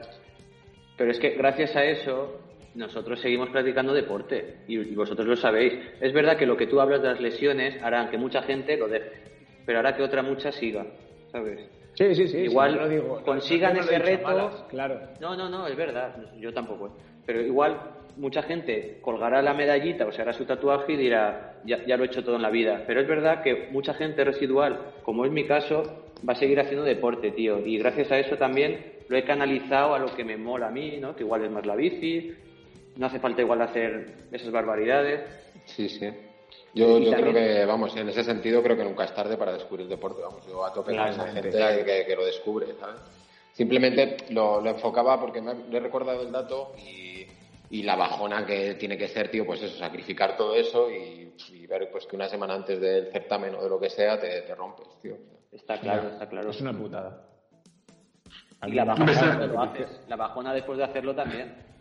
Pero es que gracias a eso nosotros seguimos practicando deporte y, y vosotros lo sabéis. Es verdad que lo que tú hablas de las lesiones harán que mucha gente lo deje, pero hará que otra mucha siga, ¿sabes? sí, sí, sí, Igual sí, yo lo digo, no- consigan no he ese reto. malas, claro. No, no, no, es verdad, yo tampoco. ¿eh? Pero igual mucha gente colgará la medallita o se hará su tatuaje y dirá, ya, ya lo he hecho todo en la vida. Pero es verdad que mucha gente residual, como es mi caso, va a seguir haciendo deporte, tío. Y gracias a eso también lo he canalizado a lo que me mola a mí, ¿no? Que igual es más la bici, no hace falta igual hacer esas barbaridades. Sí, sí. Yo, yo creo que, vamos, en ese sentido creo que nunca es tarde para descubrir el deporte. Vamos, yo a tope con esa gente que, que lo descubre, ¿sabes? Simplemente lo, lo enfocaba porque me, he recordado el dato y, y la bajona que tiene que ser, tío, pues eso, sacrificar todo eso y, y ver pues que una semana antes del certamen o de lo que sea te, te rompes, tío. Está claro, está claro. Es una putada. Y la bajona lo haces. La bajona después de hacerlo también.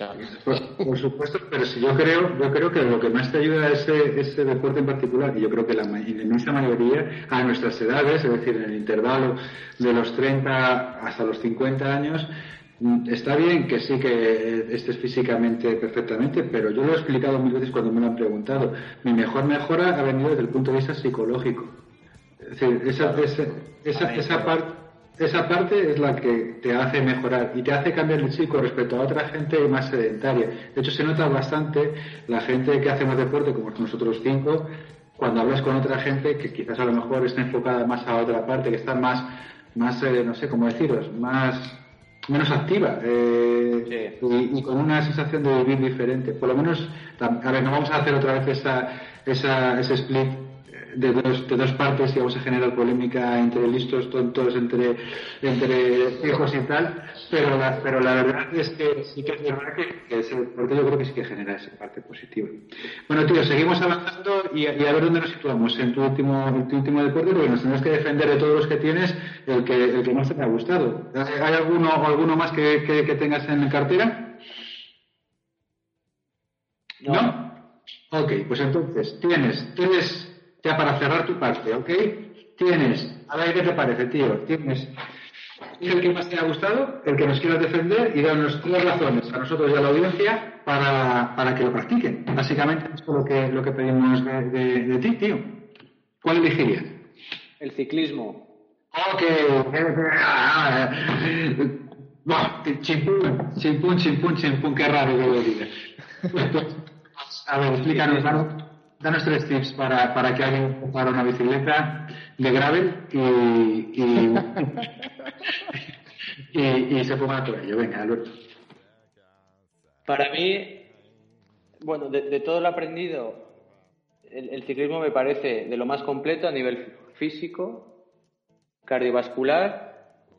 Claro. Por, por supuesto, pero si yo creo, yo creo que lo que más te ayuda es ese, ese deporte en particular, y yo creo que la, la inmensa mayoría, a nuestras edades, es decir, en el intervalo de los 30 hasta los 50 años, mm, está bien que sí que estés físicamente perfectamente, pero yo lo he explicado mil veces cuando me lo han preguntado. Mi mejor mejora ha venido desde el punto de vista psicológico. Es decir, esa, esa, esa, esa parte esa parte es la que te hace mejorar y te hace cambiar el chico respecto a otra gente más sedentaria. De hecho, se nota bastante la gente que hacemos deporte, como nosotros cinco, cuando hablas con otra gente que quizás a lo mejor está enfocada más a otra parte, que está más, más eh, no sé cómo deciros, más menos activa eh, y, y con una sensación de vivir diferente. Por lo menos, a ver, no vamos a hacer otra vez esa, esa, ese split de dos, de dos partes y vamos a generar polémica entre listos, tontos, entre, entre hijos y tal, pero la, pero la verdad es que sí que es verdad que, que ese deporte yo creo que sí que genera esa parte positiva. Bueno, tío, seguimos avanzando y, y a ver dónde nos situamos en tu último, en tu último deporte, porque nos tendrás que defender de todos los que tienes el que, el que más te ha gustado. ¿Hay alguno, alguno más que, que, que tengas en cartera? ¿No? Ok, pues entonces tienes, tienes, ya para cerrar tu parte, ¿ok? Tienes, a ver qué te parece, tío. Tienes el que más te ha gustado, el que nos quieras defender y darnos tres razones a nosotros y a la audiencia para, para que lo practiquen. Básicamente es lo que, lo que pedimos de, de- de ti, tío. ¿Cuál elegirías? El ciclismo. Ok. Buah, chimpún, chimpún, chimpún, chimpún, qué raro que lo diga. A ver, explícanos, danos, tres tips para, para que alguien para una bicicleta de gravel y, y, se ponga por ello. Venga, Alberto. Para mí, bueno, de, todo lo aprendido, el, ciclismo me parece de lo más completo a nivel físico, cardiovascular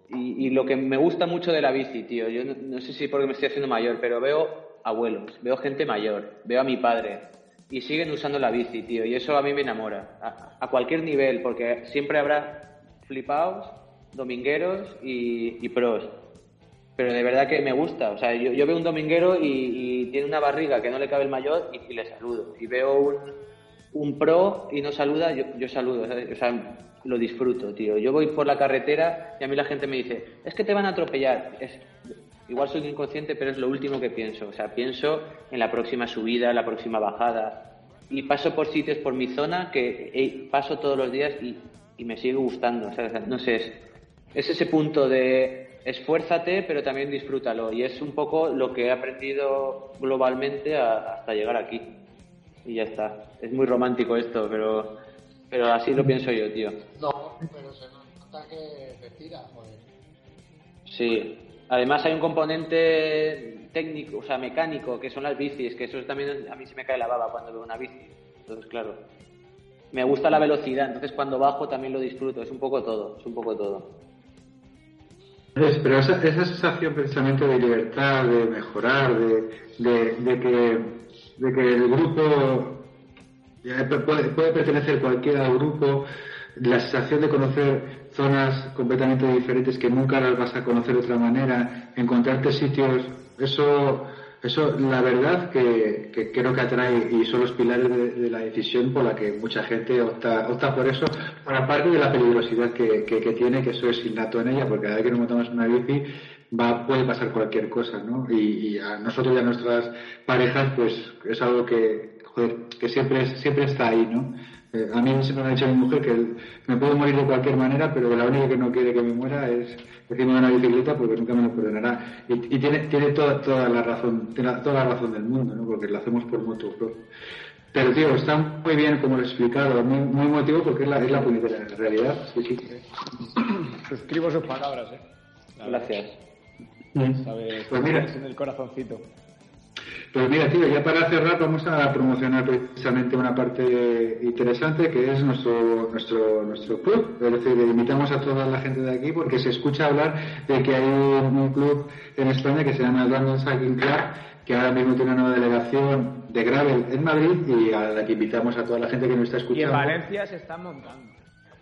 y, lo que me gusta mucho de la bici, tío. Yo no sé si porque me estoy haciendo mayor, pero veo abuelos, veo gente mayor, veo a mi padre y siguen usando la bici, tío. Y eso a mí me enamora, a, a cualquier nivel, porque siempre habrá flipaos, domingueros y, y pros pero de verdad que me gusta. O sea, yo, yo veo un dominguero y, tiene una barriga que no le cabe el mayor y, le saludo. Y veo un, un pro y no saluda, yo, yo saludo. O sea, lo disfruto, tío. Yo voy por la carretera y a mí la gente me dice, es que te van a atropellar. Es, igual soy inconsciente, pero es lo último que pienso. O sea, pienso en la próxima subida, la próxima bajada. Y paso por sitios por mi zona que eh, paso todos los días y, y me sigue gustando. O sea, no sé, es, es ese punto de esfuérzate, pero también disfrútalo. Y es un poco lo que he aprendido globalmente a- hasta llegar aquí. Y ya está. Es muy romántico esto, pero, pero así lo pienso yo, tío. No, pero se nota que te tira, joder. Sí. Además hay un componente técnico, o sea, mecánico, que son las bicis, que eso también a mí se me cae la baba cuando veo una bici. Entonces, claro. Me gusta la velocidad, entonces cuando bajo también lo disfruto. Es un poco todo, es un poco todo. Pero esa, esa sensación precisamente de libertad, de mejorar, de, que, de que el grupo puede, puede pertenecer cualquiera al grupo, la sensación de conocer zonas completamente diferentes que nunca las vas a conocer de otra manera, encontrarte sitios, eso, eso la verdad que, que creo que atrae y son los pilares de, la decisión por la que mucha gente opta, opta por eso, aparte de la peligrosidad que, que, que tiene, que eso es innato en ella, porque cada vez que nos montamos una bici va, puede pasar cualquier cosa, ¿no? Y, y a nosotros y a nuestras parejas, pues es algo que, joder, que siempre, siempre está ahí, ¿no? Eh, a mí siempre me ha dicho mi mujer que me puedo morir de cualquier manera, pero la única que no quiere que me muera es encima de una bicicleta porque nunca me lo perdonará. Y, y tiene, tiene toda, toda la razón, tiene toda la razón del mundo, ¿no? Porque lo hacemos por propio. Pero tío, está muy bien como lo he explicado, muy, muy emotivo porque es la, es la puñetera realidad. Sí, sí. Suscribo sus palabras, ¿eh? Gracias. Sabes, Pues mira, en el corazoncito. Pues mira, tío, ya para cerrar vamos a promocionar precisamente una parte interesante que es nuestro nuestro nuestro club. Es decir, invitamos a toda la gente de aquí porque se escucha hablar de que hay un, club en España que se llama London Cycling Club que ahora mismo tiene una nueva delegación de gravel en Madrid y a la que invitamos a toda la gente que nos está Y en escuchando. Valencia se están montando.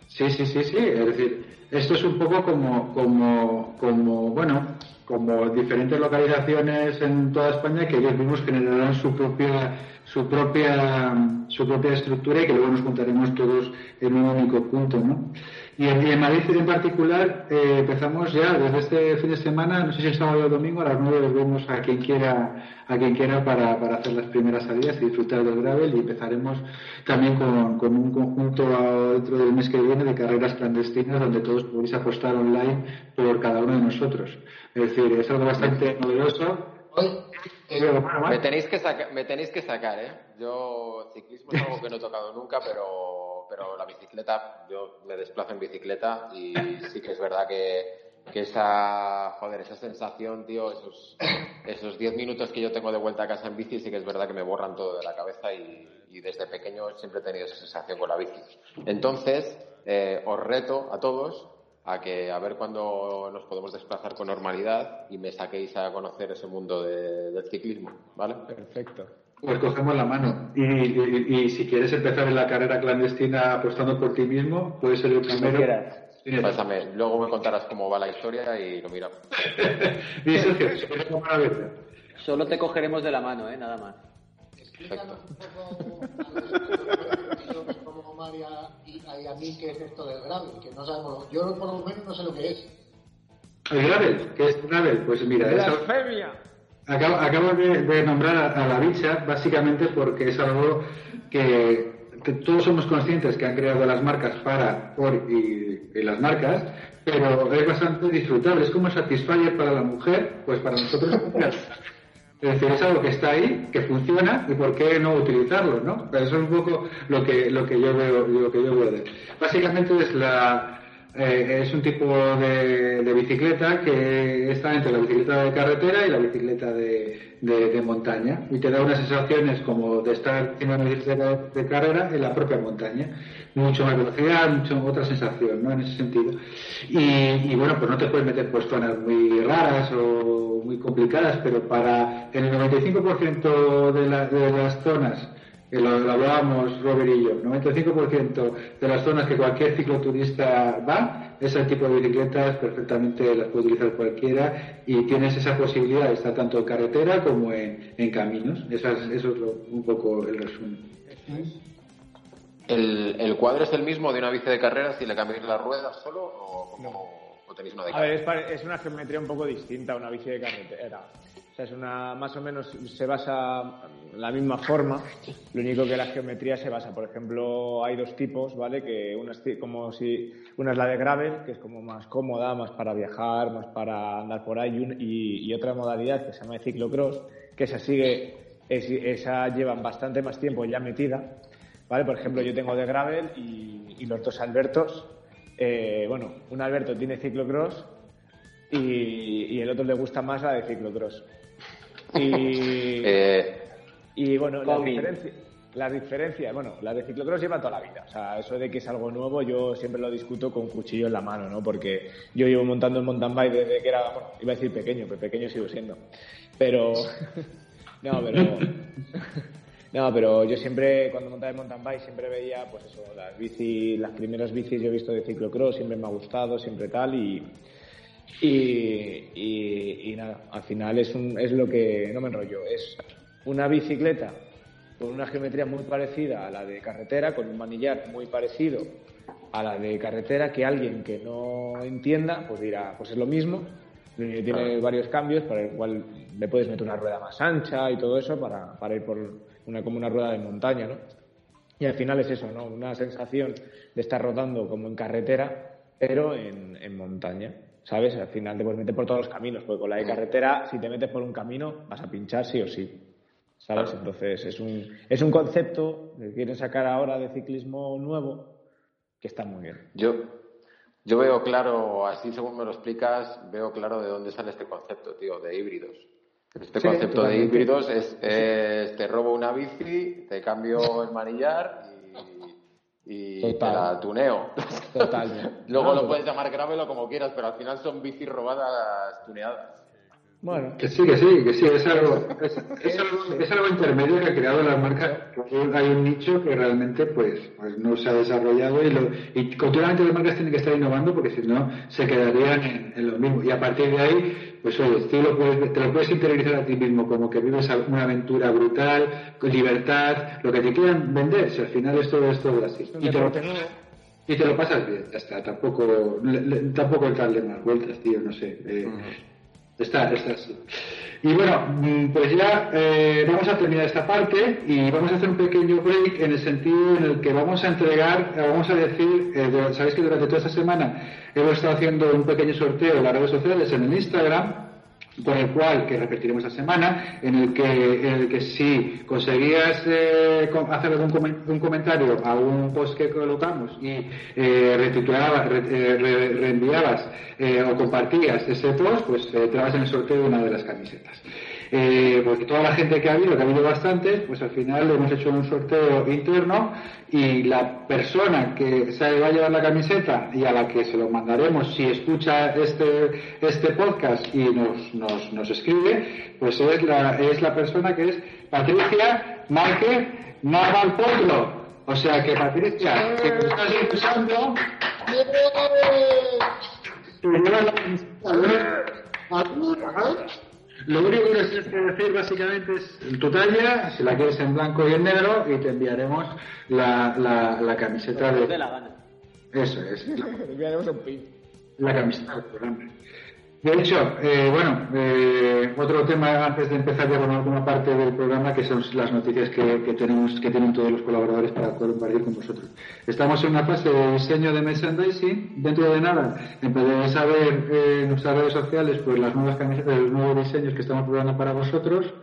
Sí, sí, sí, sí. Es decir, esto es un poco como, como, como, bueno, como diferentes localizaciones en toda España que ellos mismos generarán su propia, su propia, su propia estructura y que luego nos juntaremos todos en un único punto, ¿no? Y en, en Madrid en particular eh, empezamos ya desde este fin de semana, no sé si el sábado o el domingo, a las 9 nos vemos a quien quiera, a quien quiera para, para hacer las primeras salidas y disfrutar del gravel y empezaremos también con, con un conjunto a- dentro del mes que viene de carreras clandestinas donde todos podéis apostar online por cada uno de nosotros. Es decir, es algo bastante novedoso. Hoy, eh, Me tenéis que me tenéis que sacar, ¿eh? Yo ciclismo es algo que no he tocado nunca, pero, pero la bicicleta, yo me desplazo en bicicleta y sí que es verdad que, que esa, joder, esa sensación, tío, esos, esos 10 minutos que yo tengo de vuelta a casa en bici, sí que es verdad que me borran todo de la cabeza y, desde pequeño siempre he tenido esa sensación con la bici. Entonces, eh, os reto a todos a que a ver cuándo nos podemos desplazar con normalidad y me saquéis a conocer ese mundo de- del ciclismo, ¿vale? Perfecto. Pues cogemos la mano. Y, y- y si quieres empezar en la carrera clandestina apostando por ti mismo, puedes ser el primero. quieras. Sí. Pásame, luego me contarás cómo va la historia y lo miramos. Y Sergio, si quieres tomar a ver. Solo te cogeremos de la mano, ¿eh? Nada más. explícanos un poco a los como Omar y a, y a- y a mí qué es esto del gravel, que no sabemos, yo por lo menos no sé lo que es. El gravel, ¿qué es gravel? Pues mira, es algo- ¡Blasfemia! Acabo, acabo de, nombrar a, la bicha básicamente porque es algo que, todos somos conscientes que han creado las marcas para, por y, las marcas, pero es bastante disfrutable. Es como Satisfyer para la mujer, pues para nosotros es decir, es algo que está ahí, que funciona y por qué no utilizarlo, ¿no? Pero eso es un poco lo que lo que yo veo, lo que yo veo. Básicamente es la eh, es un tipo de, de bicicleta que está entre la bicicleta de carretera y la bicicleta de, de- montaña y te da unas sensaciones como de estar en una bicicleta de carrera en la propia montaña. Mucho más velocidad, mucho otra sensación, ¿no? En ese sentido. Y, y bueno, pues no te puedes meter por zonas muy raras o muy complicadas, pero para el 95% de, la- de las zonas que lo, lo hablábamos Robert y yo, 95% de las zonas que cualquier cicloturista va, ese tipo de bicicletas perfectamente las puede utilizar cualquiera y tienes esa posibilidad de estar tanto en carretera como en, en caminos. Eso es, eso es lo- un poco el resumen. ¿El, ¿El cuadro es el mismo de una bici de carrera si le cambiáis las ruedas solo o, como- o tenéis una de A ver, es, es una geometría un poco distinta a una bici de carretera. Sea, es una, más o menos se basa la misma forma, lo único que la geometría se basa, por ejemplo, hay dos tipos, ¿vale? Que una es como si, una es la de gravel, que es como más cómoda, más para viajar, más para andar por ahí, y, y- otra modalidad que se llama de ciclocross, que esa sigue, es- esa lleva bastante más tiempo ya metida, ¿vale? Por ejemplo, yo tengo de gravel y, y los dos Albertos, eh, bueno, un Alberto tiene ciclocross y, y el otro le gusta más la de ciclocross. Y, Eh, y bueno, las Combi. diferencias, las diferencias, bueno, la de ciclocross lleva toda la vida. O sea, eso de que es algo nuevo, yo siempre lo discuto con cuchillo en la mano, ¿no? Porque yo llevo montando el mountain bike desde que era, bueno, iba a decir pequeño, pero pequeño sigo siendo. Pero, no, pero, no, pero yo siempre, cuando montaba el mountain bike, siempre veía, pues eso, las bici, las primeras bicis yo he visto de ciclocross, siempre me ha gustado, siempre tal, y, y, y- y nada, al final es, un, es lo que, no me enrollo, es una bicicleta con una geometría muy parecida a la de carretera, con un manillar muy parecido a la de carretera, que alguien que no entienda, pues dirá, pues es lo mismo, que tiene varios cambios para el cual le puedes meter una rueda más ancha y todo eso para, para ir por una, como una rueda de montaña, ¿no? Y al final es eso, ¿no? Una sensación de estar rodando como en carretera, pero en, en montaña, ¿sabes? Al final te puedes meter por todos los caminos, porque con la de carretera, si te metes por un camino, vas a pinchar sí o sí, ¿sabes? Entonces es un, es un concepto que quieren sacar ahora de ciclismo nuevo que está muy bien. yo, yo veo claro, así según me lo explicas, veo claro de dónde sale este concepto, tío, de híbridos. Este Sí, concepto de híbridos es, es te robo una bici, te cambio el manillar y, Total. la tuneo. Totalmente. Luego No, lo total. puedes llamar gravel o como quieras, pero al final son bicis robadas tuneadas. Bueno, Que sí, que sí, que sí, es algo, es, es algo, es algo intermedio que ha creado la marca. Hay un nicho que realmente pues, pues no se ha desarrollado y, lo, y continuamente las marcas tienen que estar innovando porque si no se quedarían en, en lo mismo. Y a partir de ahí, pues oye, tú lo puedes, te lo puedes interiorizar a ti mismo como que vives una aventura brutal, con libertad, lo que te quieran vender, si al final esto es todo así. un Y te, lo, deporte nuevo. y te lo pasas bien, ya está, tampoco, le- le- tampoco el darle más vueltas, tío, no sé. eh, Está, está. Y bueno, mm, pues ya eh, vamos a terminar esta parte y vamos a hacer un pequeño break en el sentido en el que vamos a entregar, eh, vamos a decir, eh, sabéis que durante toda esta semana hemos estado haciendo un pequeño sorteo en las redes sociales, en el Instagram, por el cual, que repetiremos esta semana, en el que, en el que si conseguías eh, hacer algún un comentario a un post que colocamos y eh, eh, re- reenviabas eh, o compartías ese post, pues eh, te vas en el sorteo de una de las camisetas. Eh, porque toda la gente que ha habido, que ha habido bastantes, pues al final hemos hecho un sorteo interno y la persona que se va a llevar la camiseta y a la que se lo mandaremos si escucha este, este podcast y nos, nos, nos escribe, pues es la, es la persona que es Patricia Márquez Naval Potro. O sea que Patricia, que nos estás escuchando, te llevas la camiseta. Lo único que tienes que decir básicamente es tu talla, si la quieres en blanco y en negro, y te enviaremos la, la, la camiseta de de... la gana. Eso es, la, enviaremos un pin. la camiseta del programa. De hecho, eh, bueno, eh, otro tema antes de empezar ya con alguna parte del programa, que son las noticias que, que tenemos, que tienen todos los colaboradores para poder compartir con vosotros. Estamos en una fase de diseño de merchandising. Dentro de nada, empezaréis a ver eh, en nuestras redes sociales pues las nuevas camisetas, los nuevos diseños que estamos probando para vosotros.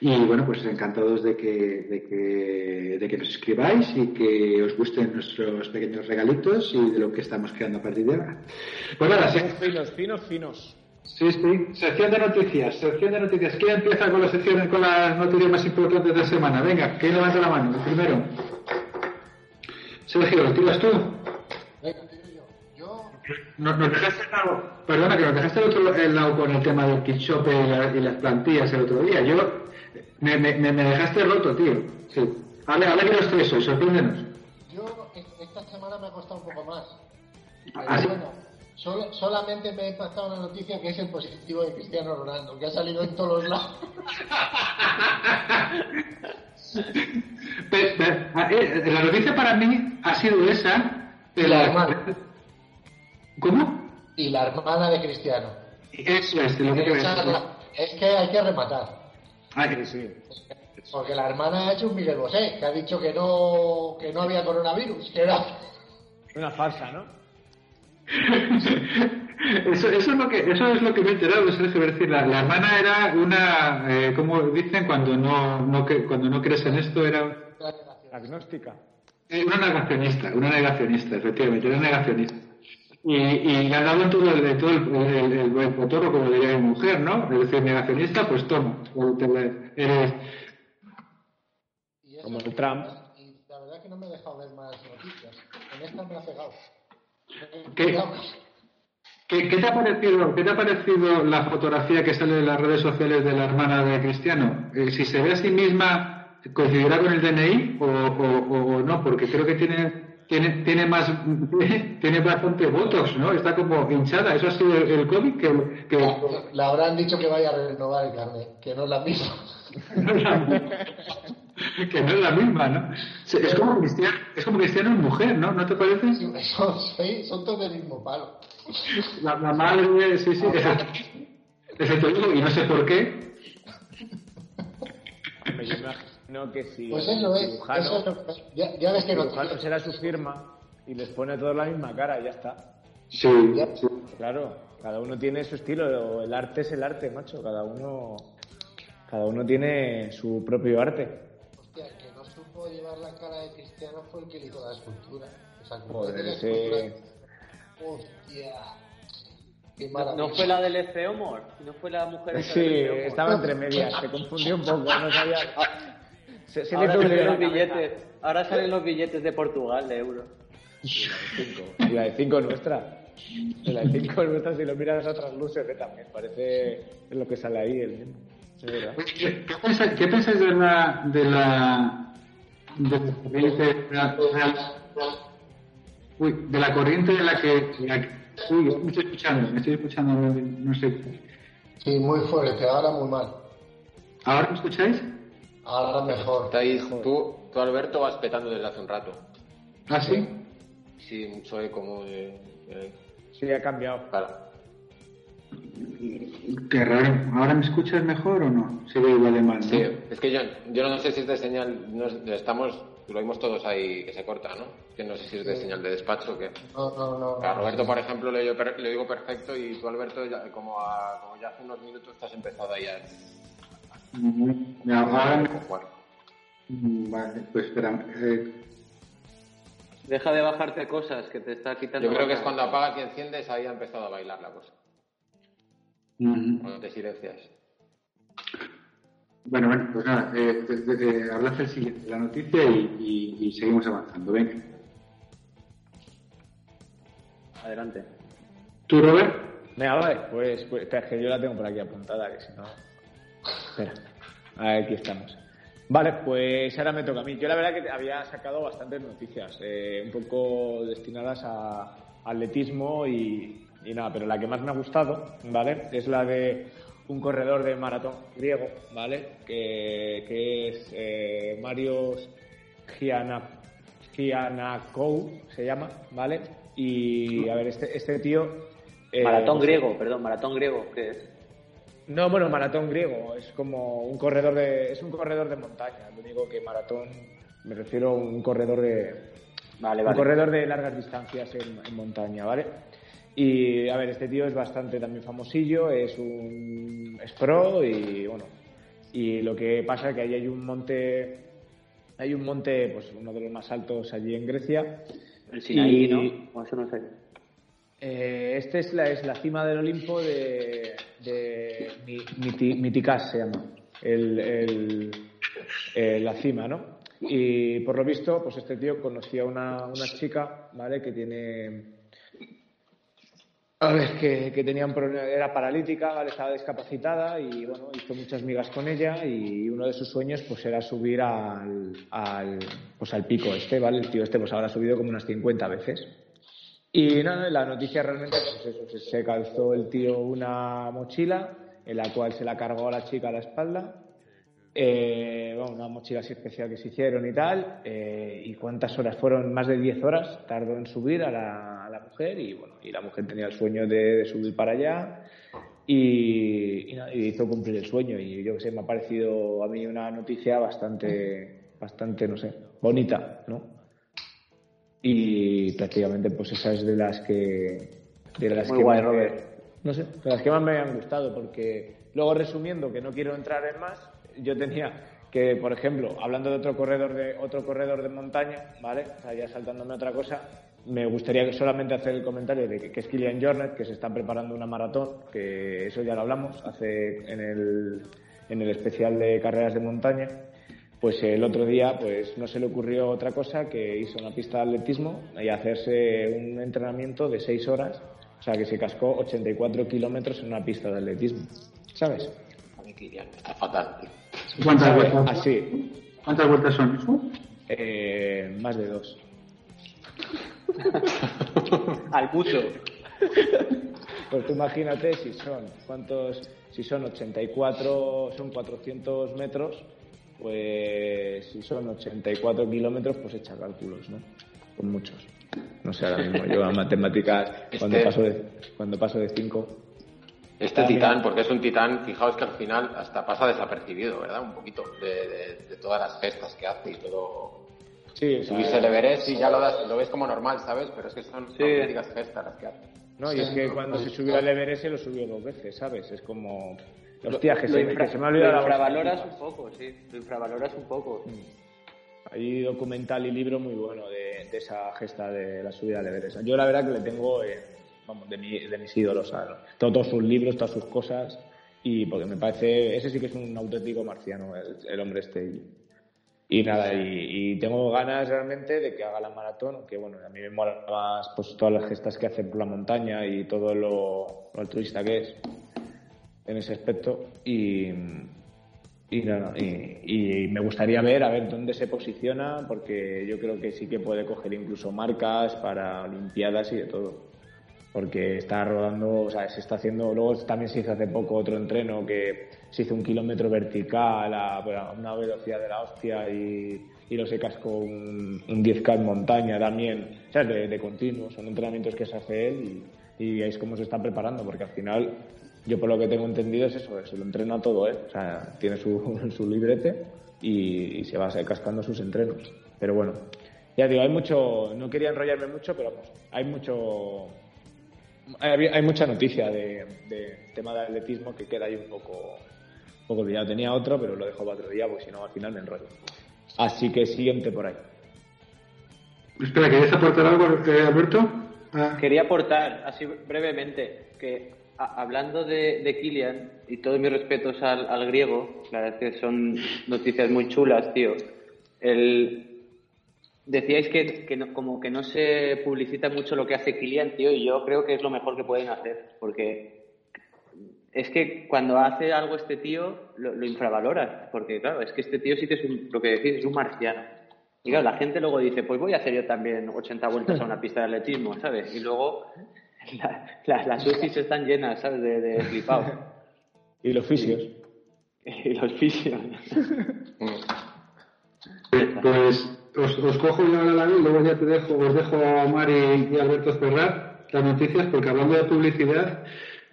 Y bueno, pues encantados de que, de que, de que nos escribáis y que os gusten nuestros pequeños regalitos y de lo que estamos creando a partir de ahora. Pues nada, sí. Finos, finos, finos. Sí, sí. Sección de noticias, sección de noticias. ¿Quién empieza con las secciones, con las noticias más importantes de la semana? Venga, ¿quién levanta la mano? El primero. Sergio, ¿lo tiras tú? Venga, tiro yo. Yo, No- Nos dejaste el lado, perdona, que nos dejaste el otro el lado con el tema del Quichope y, la- y las plantillas el otro día. Yo, me, me, me dejaste roto, tío. Sí. A ver, a ver que los tres hoy, sorpréndenos. yo e- esta semana me ha costado un poco más. Pero ¿Ah, sí? bueno, solo- solamente me ha impactado una noticia que es el positivo de Cristiano Ronaldo, que ha salido en todos los lados. Eh, la noticia para mí ha sido esa. de La hermana. ¿Cómo? Y la hermana de Cristiano. Eso es, lo que es decir. la- es que hay que rematar. Ay, Sí, Porque la hermana ha hecho un Miguel Bosé, que ha dicho que no, que no había coronavirus, que era... Una farsa, ¿no? Eso, eso, es lo que, eso es lo que me he enterado, Sergio. Es decir, la, la hermana era una, eh, como dicen, cuando no, no, cuando no crees en esto, era Agnóstica. eh, una negacionista, una negacionista, efectivamente, una negacionista. Y, y le ha dado en todo el, todo el, el, el buen potorro, como diría mi mujer, ¿no? Es decir, negacionista, pues toma, eres, eso- Como el Trump. Y la verdad que no me he dejado ver más noticias. En esta me ha pegado. ¿Qué? ¿Qué, qué te ha parecido, ¿Qué te ha parecido la fotografía que sale en las redes sociales de la hermana de Cristiano? Eh, si se ve a sí misma, ¿coincidirá con el DNI o, o- no? Porque creo que tiene tiene tiene más tiene bastante botox, ¿no? Está como hinchada. Eso ha sido el, el cómic que, que Le habrán dicho que vaya a renovar el carnet, que no es la misma. que no es la misma, ¿no? Es como Cristiano, es como Cristiano en mujer, ¿no? ¿No te parece? Son, son, son todos del mismo palo. La, la madre, sí, sí, excepto, yo, y no sé por qué. Yo imagino que si Pues eso es. Eso es lo que- ya, ya ves que el no será su firma y les pone a todos la misma cara y ya está. Sí, sí. Claro, cada uno tiene su estilo, el arte es el arte, macho, cada uno cada uno tiene su propio arte. Supo llevar la cara de Cristiano fue el que le hizo la escultura. O sea, como Joder, la escultura- Hostia. Y ¿No, maravilla. no fue la del Efeomor? ¿No fue la mujer Sí, del estaba entre medias, se confundió un poco, no sabía. Se, se le Ahora hizo un salen los billetes. Ahora salen los billetes de Portugal, de euro. Y la de 5 nuestra. Y La de 5 nuestra, si lo miras a otras luces, que también parece lo que sale ahí el ¿Qué, qué pensáis, qué pensáis de la de la de la corriente de la, uy, de la corriente de la que, la que- uy, me estoy escuchando, me estoy escuchando, no, no sé. Sí, muy fuerte, ahora muy mal. ¿Ahora me escucháis? Ahora mejor. Está ahí, tú, tú, Alberto, vas petando desde hace un rato. ¿Ah, sí? Sí, mucho eco como de... de- Sí, ha cambiado. Claro. Qué raro. ¿Ahora me escuchas mejor o no? Se ve igual de mal, ¿no? Sí, es que yo, yo no sé si es de señal, no estamos, lo oímos todos ahí que se corta, ¿no? Que no sé si es de señal de despacho o qué. No, no, no. A Roberto, por ejemplo, le, le digo perfecto y tú, Alberto, ya- como, a- como ya hace unos minutos te has empezado ahí a... Mm, Ahora me- jugar. Mm, Vale, pues espera. eh, Deja de bajarte cosas que te está quitando. Yo creo que es cuando apagas y enciendes, ahí ha empezado a bailar la cosa. Cuando te silencias. Bueno, bueno, pues nada, eh, el siguiente, la noticia y, y- y seguimos avanzando. Venga. Adelante. ¿Tú, Robert? Venga, vale, pues, pues espera, es que yo la tengo por aquí apuntada, que si no. Espera, aquí estamos. Vale, pues ahora me toca a mí. Yo la verdad que había sacado bastantes noticias, eh, un poco destinadas a atletismo y, y nada, pero la que más me ha gustado, ¿vale? Es la de un corredor de maratón griego, ¿vale? Que, que es eh, Marios Giana, Gianakou, se llama, ¿vale? Y a ver, este, este tío. eh, maratón griego, perdón, maratón griego, ¿qué es? no, bueno, maratón griego es como un corredor de es un corredor de montaña. Lo único que maratón me refiero a un corredor de Vale, un vale. corredor de largas distancias en, en montaña, ¿vale? Y a ver, este tío es bastante también famosillo, es un es pro y bueno, y lo que pasa es que ahí hay un monte hay un monte, pues uno de los más altos allí en Grecia. El Sinaí, Y- ¿no? O eso no sé. Eh, este es la, es la cima del Olimpo de, de Mi- Miti- se llama, el, el- eh, la cima, ¿no? Y por lo visto, pues este tío conocía a una, una chica, ¿vale? Que tiene... A ver, que, que era paralítica. Estaba discapacitada y, bueno, hizo muchas migas con ella y uno de sus sueños, pues, era subir al, al, pues, al pico este, ¿vale? El tío este, pues, habrá subido como unas 50 veces. Y nada, la noticia realmente, pues eso, se, calzó el tío una mochila en la cual se la cargó a la chica a la espalda. Eh, bueno, una mochila así especial que se hicieron y tal. eh, ¿Y cuántas horas? Fueron más de 10 horas, tardó en subir a la, la mujer y bueno, y la mujer tenía el sueño de, de subir para allá y, y nada, y hizo cumplir el sueño. Y yo que sé, me ha parecido a mí una noticia bastante, bastante, no sé, bonita, ¿no? y prácticamente pues esa es de las que de las Muy que guay, más Robert. no sé de las que más me han gustado porque luego resumiendo que no quiero entrar en más yo tenía que por ejemplo hablando de otro corredor de otro corredor de montaña vale o sea, ya saltándome otra cosa me gustaría que solamente hacer el comentario de que, que es Kilian Jornet que se está preparando una maratón que eso ya lo hablamos hace en el en el especial de carreras de montaña pues el otro día pues no se le ocurrió otra cosa que hizo una pista de atletismo y hacerse un entrenamiento de seis horas, o sea que se cascó 84 kilómetros en una pista de atletismo, ¿sabes? Kilian, está fatal. ¿Cuántas vueltas, Así, ¿Cuántas vueltas son eso? eh, más de dos. Al mucho. Pues tú imagínate si son, ¿cuántos? Si son 84, son 400 metros, pues si son 84 kilómetros, pues echa cálculos, ¿no? Con muchos. No sé, ahora mismo yo a matemáticas, cuando Este- paso de, cuando paso de 5, Este titán, porque es un titán, fijaos que al final hasta pasa desapercibido, ¿verdad? Un poquito de, de- de todas las gestas que hace y todo. Sí, Subirse el Everest y ya lo, das- lo ves como normal, ¿sabes? Pero es que son Sí. auténticas gestas las que hace. No, y es que cuando se subió al Everest se lo subió dos veces, ¿sabes? Es como... Hostia, que, Lo se, infra- que se me ha olvidado lo la infravaloras un poco, sí. Lo infravaloras un poco. Hay documental y libro muy bueno de, de esa gesta de la subida al Everest. Yo la verdad que le tengo, eh, vamos, de, mi- de mis ídolos, ¿sabes? Todo- todos sus libros, todas sus cosas, y porque me parece, ese sí que es un auténtico marciano, el, el hombre este. Y, nada, y, y tengo ganas realmente de que haga la maratón, aunque bueno, a mí me mola más pues todas las gestas que hace por la montaña y todo lo, lo altruista que es en ese aspecto. Y, y nada, y, y me gustaría ver a ver dónde se posiciona, porque yo creo que sí que puede coger incluso marcas para Olimpiadas y de todo. Porque está rodando, o sea, se está haciendo. Luego también se hizo hace poco otro entreno que se hizo un kilómetro vertical a, una velocidad de la hostia y, y lo se cascó un, un 10K en montaña también, o sea, de, de continuo. Son entrenamientos que se hace él y, y es como se está preparando, porque al final yo por lo que tengo entendido es eso, se lo entrena todo, ¿eh? O sea, tiene su, su librete y, se va cascando sus entrenos. Pero bueno, ya digo, hay mucho, no quería enrollarme mucho, pero vamos, hay mucho, hay, hay mucha noticia de, de tema de atletismo que queda ahí un poco, poco olvidado. Tenía otro, pero lo dejo para otro día, porque si no al final me enrollo. Así que siguiente por ahí. Espera, ¿querías aportar algo, eh, Alberto? Ah, Quería aportar, así brevemente, que a- hablando de, de Kilian, y todos mis respetos al, al griego, la verdad es que son noticias muy chulas, tío. El, decíais que, que no- como que no se publicita mucho lo que hace Kilian, tío, y yo creo que es lo mejor que pueden hacer, porque es que cuando hace algo este tío lo, lo infravaloras, porque claro, es que este tío sí que es un- lo que decís, es un marciano. Y claro, la gente luego dice, pues voy a hacer yo también 80 vueltas a una pista de atletismo, ¿sabes? Y luego la- la- las UCIs están llenas, ¿sabes? De, de flipados. Y los fisios. Y los fisios. Pues os, os cojo ya la y luego ya te dejo, os dejo a Mari y Alberto cerrar las noticias, porque hablando de publicidad,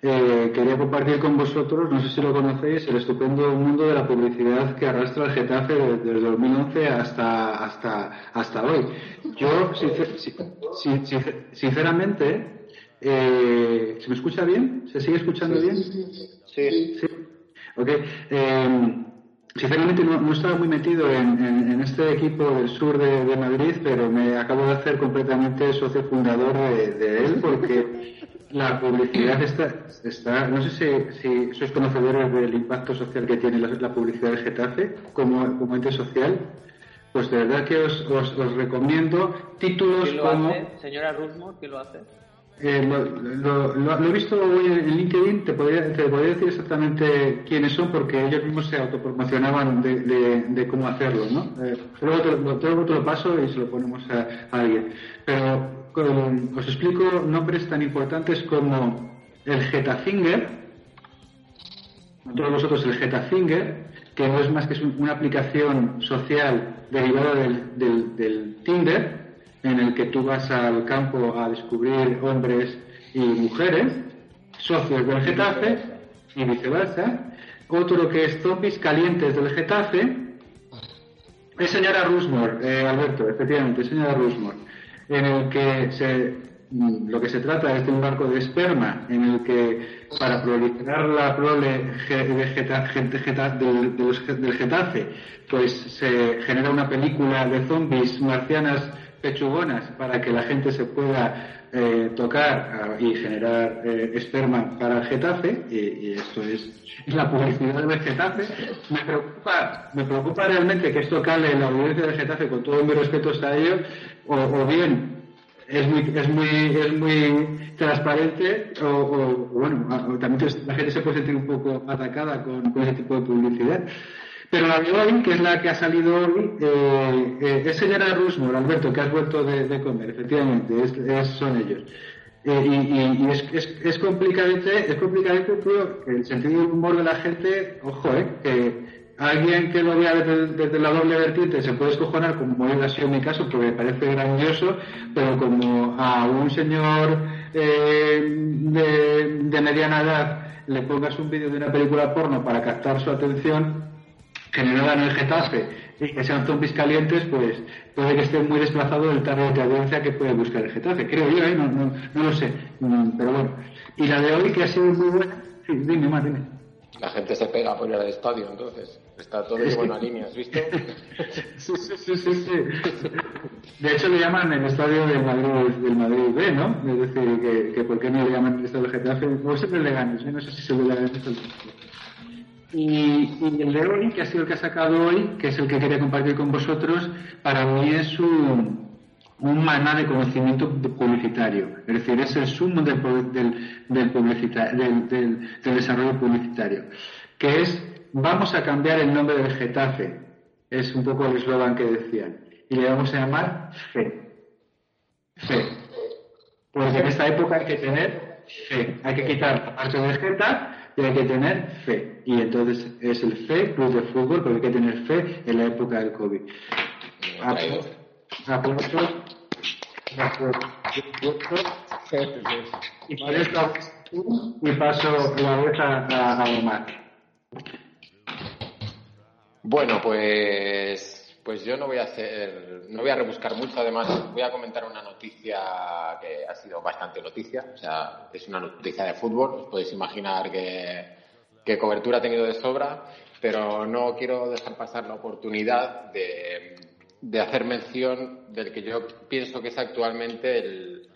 eh, quería compartir con vosotros, no sé si lo conocéis, el estupendo mundo de la publicidad que arrastra el Getafe de- desde 2011 hasta, hasta, hasta hoy. Yo, sincer- si- si- si- sinceramente, eh, ¿se me escucha bien? ¿Se sigue escuchando bien? Sí. Sí. Ok. Eh, sinceramente no, no estaba muy metido en, en- en este equipo del sur de, de Madrid, pero me acabo de hacer completamente socio fundador de, de él porque la publicidad está, está no sé si, si sois conocedores del impacto social que tiene la, la publicidad del Getafe como, como ente social. Pues de verdad que os, os- os recomiendo títulos ¿Quién lo como... hace? Señora Rusmore, ¿quién lo hace? Eh, lo, lo- lo- lo he visto hoy en LinkedIn, te podría, te podría decir exactamente quiénes son porque ellos mismos se autopromocionaban de, de- de cómo hacerlo, ¿no? Eh, luego, te, lo- luego te lo paso y se lo ponemos a, a alguien. Pero os explico nombres tan importantes como el Getafinger, todos vosotros el Getafinger, que no es más que una aplicación social derivada del, del- Tinder, en el que tú vas al campo a descubrir hombres y mujeres, socios del Getafe y viceversa. Otro que es zombies calientes del Getafe, es señora Rusmore, eh, Alberto, efectivamente, señora Rusmore, en el que se, mm, lo que se trata es de un barco de esperma, en el que para proliferar la prole de Geta- Geta- del, del Getafe, pues se genera una película de zombies marcianas pechugonas para que la gente se pueda eh, tocar ah, y generar eh, para el Getafe, y, esto es la publicidad del Getafe. Me preocupa, me preocupa realmente que esto cale en la audiencia del Getafe con todos mis respetos a ellos, o, bien es muy, es muy, es muy transparente, o, o, bueno, también la gente se puede sentir un poco atacada con, con ese tipo de publicidad. Pero la de hoy, que es la que ha salido hoy, eh, eh, es señora Rusmore, Alberto, que has vuelto de, comer, efectivamente, es, son ellos. Eh, y y- y es, es, es complicadete, es que el sentido del humor de la gente, ojo, eh, que alguien que lo vea desde, desde la doble vertiente se puede escojonar, como ha sido mi caso, porque me parece grandioso, pero como a un señor eh, de, de mediana edad le pongas un vídeo de una película porno para captar su atención, generada en el Getafe y que sean zombies calientes, pues puede que esté muy desplazado del target de audiencia que puede buscar el Getafe. Creo yo, ¿eh? no, no, no lo sé, Mm, pero bueno. Y la de hoy que ha sido muy buena, sí, dime más, dime. La gente se pega por ir al estadio, entonces. Está todo en buena línea, ¿has visto? Sí, sí, sí, sí, sí. De hecho le llaman el estadio del Madrid, del Madrid B, ¿no? Es decir, que, que ¿por qué no le llaman el estadio del Getafe? Siempre le ganes, yo no sé si se le ganes el y, el de hoy, que ha sido el que ha sacado hoy, que es el que quería compartir con vosotros, para mí es un, maná de conocimiento publicitario. Es decir, es el sumo del, del, del, del- del desarrollo publicitario. Que es, vamos a cambiar el nombre del Getafe. Es un poco el eslogan que decían. Y le vamos a llamar fe. Fe. Porque en esta época hay que tener fe. Hay que quitar la parte de Geta y hay que tener fe. Y entonces es el fe, club de fútbol, porque hay que tener fe en la época del COVID. Aplauso. Y esto y paso la voz a, a, a Omar. Bueno, pues, pues yo no voy a hacer, no voy a rebuscar mucho. Además, voy a comentar una noticia que ha sido bastante noticia. O sea, es una noticia de fútbol. Os podéis imaginar que, cobertura ha tenido de sobra, pero no quiero dejar pasar la oportunidad de, de hacer mención del que yo pienso que es actualmente el,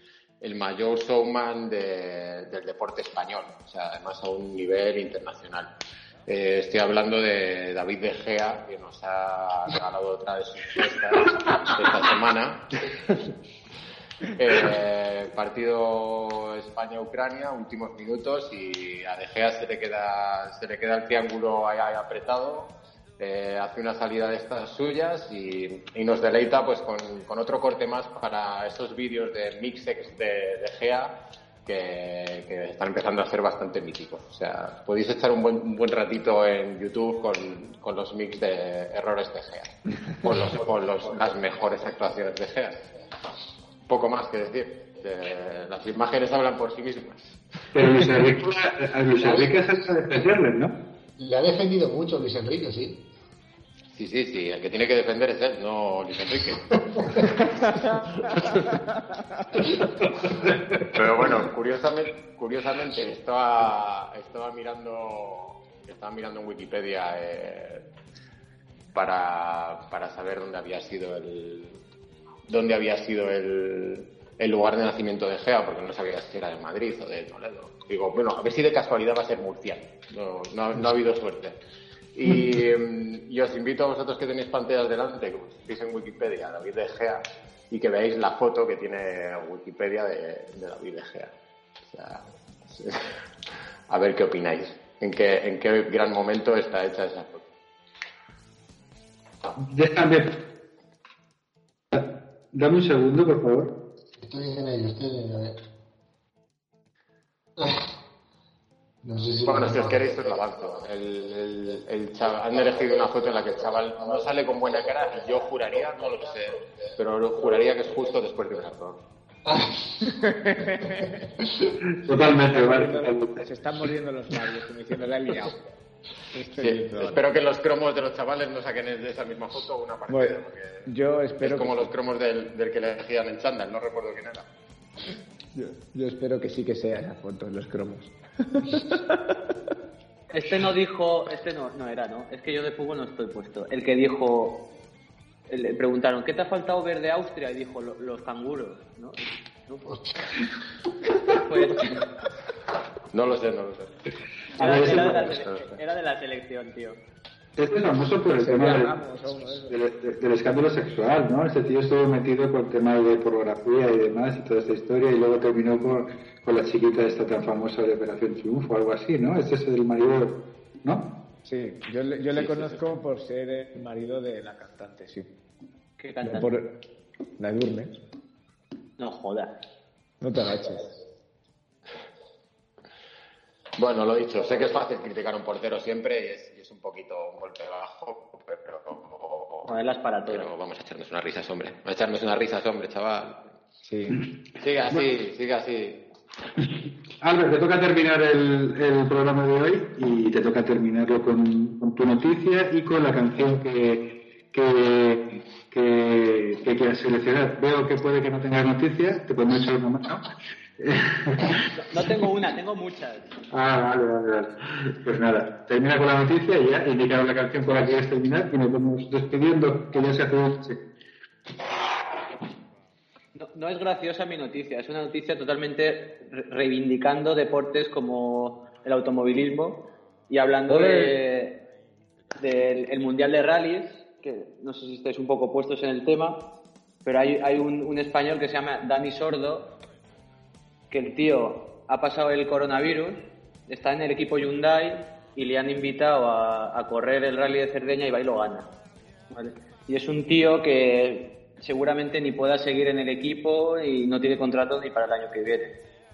el mayor showman de- del deporte español. O sea, además a un nivel internacional. Eh, estoy hablando de David De Gea, que nos ha regalado otra de sus fiestas esta semana. Eh, partido España-Ucrania, últimos minutos y a De Gea se le queda, se le queda el triángulo ahí, ahí apretado. eh, hace una salida de estas suyas y, y nos deleita pues con, con otro corte más para esos vídeos de mixex de, de Gea que, que están empezando a ser bastante míticos. O sea, podéis echar un buen, un buen ratito en YouTube con, con los mix de errores de Gea, con, los, con los- las mejores actuaciones de Gea. Poco más que decir. Eh, las imágenes hablan por sí mismas. Pero Luis Enrique, a Luis Enrique es el de defenderle, ¿no? Le ha defendido mucho Luis Enrique, sí. Sí, sí, sí, el que tiene que defender es él, no Luis Enrique. Pero bueno, curiosamente, curiosamente estaba, estaba mirando estaba mirando en Wikipedia eh, para, para saber dónde había sido el dónde había sido el, el lugar de nacimiento de Gea, porque no sabía si era de Madrid o de Toledo. Digo, bueno, a ver si de casualidad va a ser murciano. No, no ha habido suerte. Y, mm, y os invito a vosotros que tenéis pantallas delante, que busquéis en Wikipedia David de Gea y que veáis la foto que tiene Wikipedia de, de David de Gea. O sea, a ver qué opináis. ¿En qué, ¿En qué gran momento está hecha esa foto? Déjame. Dame un segundo, por favor. Estoy en ello, estoy en ello. No sé si. Bueno, si os queréis os lo avanzo. El, el, el chaval- han elegido una foto en la que el chaval no sale con buena cara y yo juraría, no lo sé, pero juraría que es justo después de un error. Totalmente, vale. Se están mordiendo los labios, como diciendo, la he liado. Estoy Sí, espero que los cromos de los chavales no saquen de esa misma foto una partida, Bueno, es como que- los cromos del, del que le elegían en chándal, no recuerdo quién era. Yo, yo espero que sí que sea esa foto en los cromos. Este no dijo, este no, no era, ¿no? Es que yo de fútbol no estoy puesto. El que dijo, le preguntaron, ¿qué te ha faltado ver de Austria? Y dijo, "Lo- los canguros, ¿no? No, pues, pues, No lo sé, no lo sé. De la, era de la selección, tío. Este es famoso por el tema del, Ramos escándalo sexual, ¿no? Este tío estuvo metido con el tema de pornografía y demás y toda esta historia y luego terminó con, con la chiquita esta tan famosa de Operación Triunfo o algo así, ¿no? Este es el marido, ¿no? Sí, yo, le- yo le conozco por ser el marido de la cantante, sí. ¿Qué No cantante? por la Edurne. No jodas. No te agaches. Bueno, lo dicho, sé que es fácil criticar a un portero siempre y es, y es un poquito un golpe bajo, pero, para todo. pero vamos a echarnos unas risas, hombre. Vamos a echarnos unas risas, hombre, chaval. Sí. Sigue así, sigue así. Albert, te toca terminar el, el programa de hoy y te toca terminarlo con, con tu noticia y con la canción que, que, que, que quieras seleccionar. Veo que puede que no tengas noticia, te podemos echar una mano. No tengo una, tengo muchas. Ah, vale, vale, vale. Pues nada, termina con la noticia y ya indicaron la canción con la que quieres terminar y nos vamos despidiendo, que ya se hace noche. No, no es graciosa mi noticia, es una noticia totalmente re- reivindicando deportes como el automovilismo y hablando de, del el Mundial de Rallys, que no sé si estáis un poco puestos en el tema, pero hay, hay un, un español que se llama Dani Sordo, que el tío ha pasado el coronavirus, está en el equipo Hyundai y le han invitado a, a correr el rally de Cerdeña y va y lo gana. ¿vale? Y es un tío que seguramente ni pueda seguir en el equipo y no tiene contrato ni para el año que viene.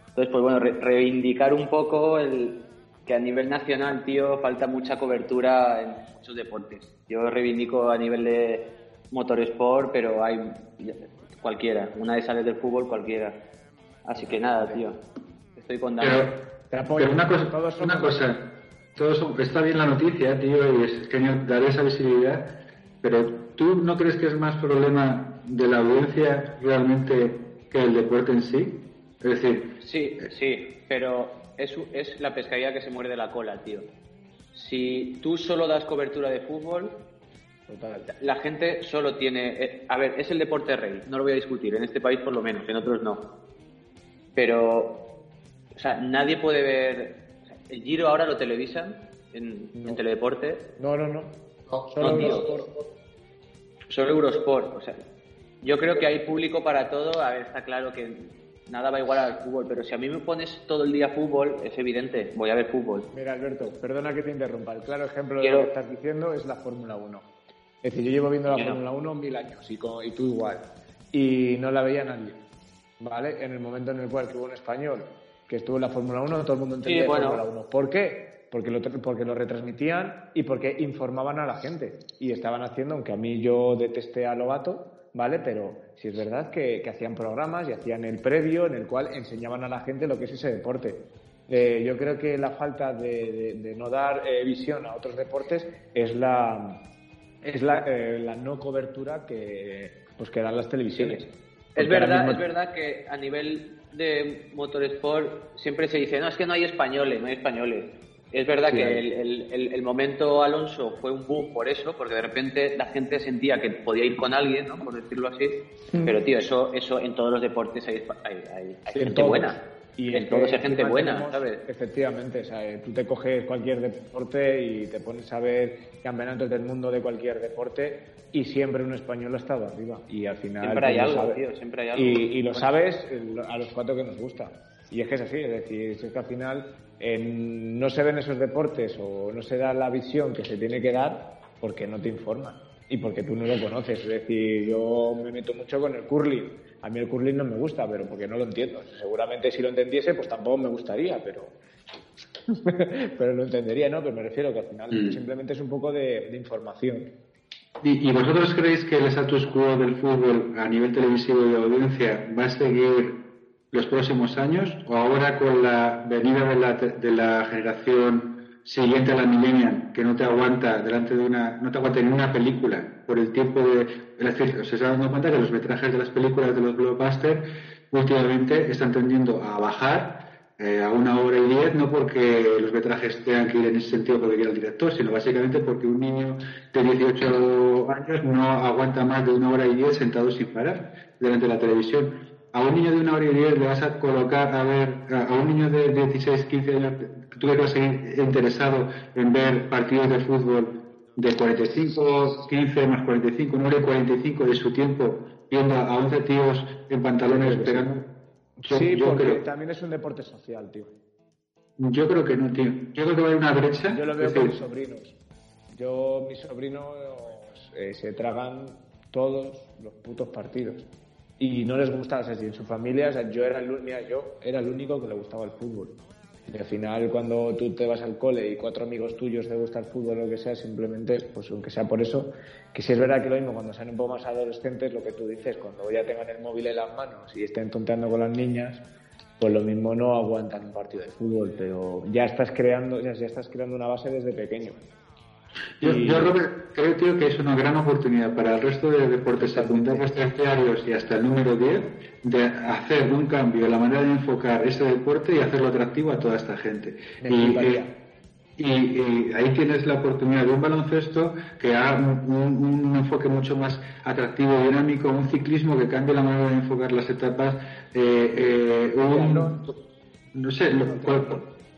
Entonces, pues bueno, re- reivindicar un poco el que a nivel nacional, tío, falta mucha cobertura en muchos deportes. Yo reivindico a nivel de motorsport, pero hay cualquiera. Una de sales del fútbol, cualquiera. Así que nada, tío. Estoy con Dani. Pero, Te apoyo. pero una cosa, Todos una cosa, todos son- está bien la noticia, tío, y es genial dar esa visibilidad, pero ¿tú no crees que es más problema de la audiencia realmente que el deporte en sí? Es decir, Sí, sí, pero es, es la pescadilla que se muerde la cola, tío. Si tú solo das cobertura de fútbol, Total. la gente solo tiene... eh, a ver, es el deporte rey, no lo voy a discutir, en este país por lo menos, en otros no. Pero, o sea, nadie puede ver... o sea, el Giro ahora lo televisan en, No. en Teledeporte, No, no, no. No, Solo no. Eurosport. solo Eurosport. O sea, yo creo que hay público para todo. A ver, está claro que nada va igual al fútbol, pero si a mí me pones todo el día fútbol, es evidente, voy a ver fútbol. Mira, Alberto, perdona que te interrumpa. El claro ejemplo Quiero- de lo que estás diciendo es la Fórmula 1. Es decir, yo llevo viendo la. Fórmula 1 mil años y, co- y tú igual. Y no la veía nadie. ¿Vale? En el momento en el cual hubo un español que estuvo en la Fórmula 1, todo el mundo entendía Sí, bueno. Fórmula 1. ¿Por qué? Porque lo, porque lo retransmitían y porque informaban a la gente. Y estaban haciendo, aunque a mí yo detesté a Lobato, ¿vale? Pero sí es verdad que, que hacían programas y hacían el previo en el cual enseñaban a la gente lo que es ese deporte. Eh, yo creo que la falta de, de- de no dar eh, visión a otros deportes es la es la, eh, la no cobertura que pues que dan las televisiones. Es verdad, mismo- es verdad que a nivel de motorsport siempre se dice, no, es que no hay españoles, no hay españoles. Es verdad Sí, que el, el- el- el momento Alonso fue un boom por eso, porque de repente la gente sentía que podía ir con alguien, ¿no? por decirlo así. Pero, tío, eso eso en todos los deportes hay, hay, hay- hay Sí, gente buena. Y es todos que hay gente buena, tenemos- ¿sabes? Efectivamente, o sea, eh, tú te coges cualquier deporte y te pones a ver campeonatos del mundo de cualquier deporte y siempre un español ha estado arriba. Y al final. Siempre hay pues, lo algo, sabes. tío, siempre hay algo. Y, y lo Bueno. sabes a los cuatro que nos gusta. Y es que es así, es decir, es que al final eh, no se ven esos deportes o no se da la visión que se tiene que dar porque no te informan y porque tú no lo conoces. Es decir, yo me meto mucho con el curling. A mí el curling no me gusta, pero porque no lo entiendo. Seguramente si lo entendiese, pues tampoco me gustaría, pero pero lo entendería, ¿no? Pero me refiero que al final Mm. simplemente es un poco de, de información. ¿Y, y vosotros creéis que el status quo del fútbol a nivel televisivo y de audiencia va a seguir los próximos años? ¿O ahora con la venida de la, de la generación siguiente a la millennial, que no te aguanta delante de una, no te aguanta ni una película por el tiempo de, es decir, se está dando cuenta que los metrajes de las películas de los blockbusters últimamente están tendiendo a bajar eh, a una hora y diez, no porque los metrajes tengan que ir en ese sentido porque quiera el director, sino básicamente porque un niño de 18 años no aguanta más de una hora y diez sentado sin parar delante de la televisión. A un niño de una hora y diez le vas a colocar a ver, a un niño de 16, 15 años, tú que a seguir interesado en ver partidos de fútbol de 45, 15 más 45, una hora y 45 de su tiempo viendo a 11 tíos en pantalones pegando. Yo, sí, yo porque creo, también es un deporte social, tío. yo creo que no, tío. Yo creo que va a haber una brecha. Yo lo veo con mis sobrinos. Yo, mis sobrinos eh, se tragan todos los putos partidos. Y no les gusta, o sea, si en su familia, o sea, yo era el, mira, yo era el único que le gustaba el fútbol. Y al final, cuando tú te vas al cole y cuatro amigos tuyos te gusta el fútbol o lo que sea, simplemente, pues aunque sea por eso, que si es verdad que lo mismo cuando sean un poco más adolescentes, lo que tú dices, cuando ya tengan el móvil en las manos y estén tonteando con las niñas, pues lo mismo no aguantan un partido de fútbol, pero ya estás creando, ya, estás creando una base desde pequeño. Yo, Y- yo, Robert, creo, tío, que es una gran oportunidad para el resto de deportes secundarios, terciarios y hasta el número 10 de hacer un cambio en la manera de enfocar ese deporte y hacerlo atractivo a toda esta gente. Y, eh, y, y ahí tienes la oportunidad de un baloncesto que haga un, un- un enfoque mucho más atractivo, dinámico, un ciclismo que cambie la manera de enfocar las etapas, eh, eh, un, no sé, lo- cual-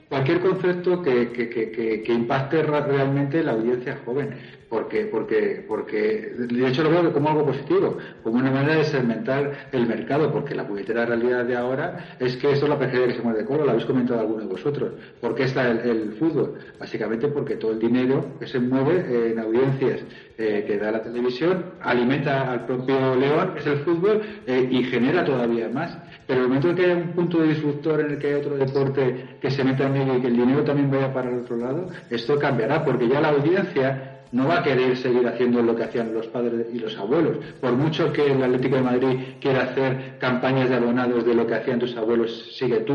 cualquier concepto que, que, que, que, impacte realmente la audiencia joven. Porque, porque, porque, de hecho lo veo como algo positivo, como una manera de segmentar el mercado, porque la puñetera realidad de ahora es que esto es la pejería que se mueve de cola, lo habéis comentado alguno de vosotros. ¿Por qué está el, fútbol? Básicamente porque todo el dinero que se mueve en audiencias eh, que da la televisión alimenta al propio león, es el fútbol, eh, y genera todavía más. Pero el momento en que haya un punto de disruptor en el que hay otro deporte que se meta en medio y que el dinero también vaya para el otro lado, esto cambiará, porque ya la audiencia no va a querer seguir haciendo lo que hacían los padres y los abuelos. Por mucho que el Atlético de Madrid quiera hacer campañas de abonados de lo que hacían tus abuelos, sigue tú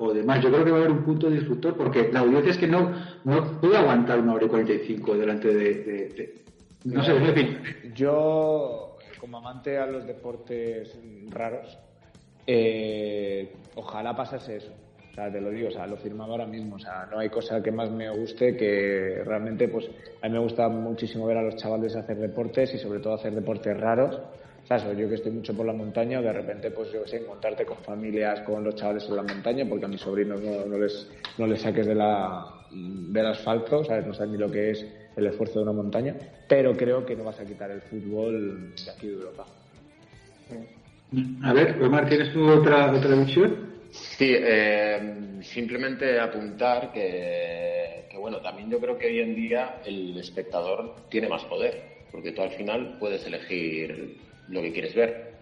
o demás, yo creo que va a haber un punto disruptor, porque la audiencia es que no, no puede aguantar una hora y 45 delante de... de- de- no sé, mi opinión. Yo, como amante a los deportes raros, eh, ojalá pasase eso. O sea, te lo digo, o sea, lo firmaba ahora mismo. O sea, no hay cosa que más me guste que realmente, pues, a mí me gusta muchísimo ver a los chavales hacer deportes y sobre todo hacer deportes raros. O sea, yo que estoy mucho por la montaña, de repente, pues yo sé, encontrarte con familias, con los chavales en la montaña, porque a mis sobrinos no, no les, no les saques de la, del asfalto, ¿sabes? No saben ni lo que es el esfuerzo de una montaña, pero creo que no vas a quitar el fútbol de aquí de Europa. A ver, Omar, ¿tienes tú otra, otra visión? Sí, eh, simplemente apuntar que, que, bueno, también yo creo que hoy en día el espectador tiene más poder, porque tú al final puedes elegir lo que quieres ver.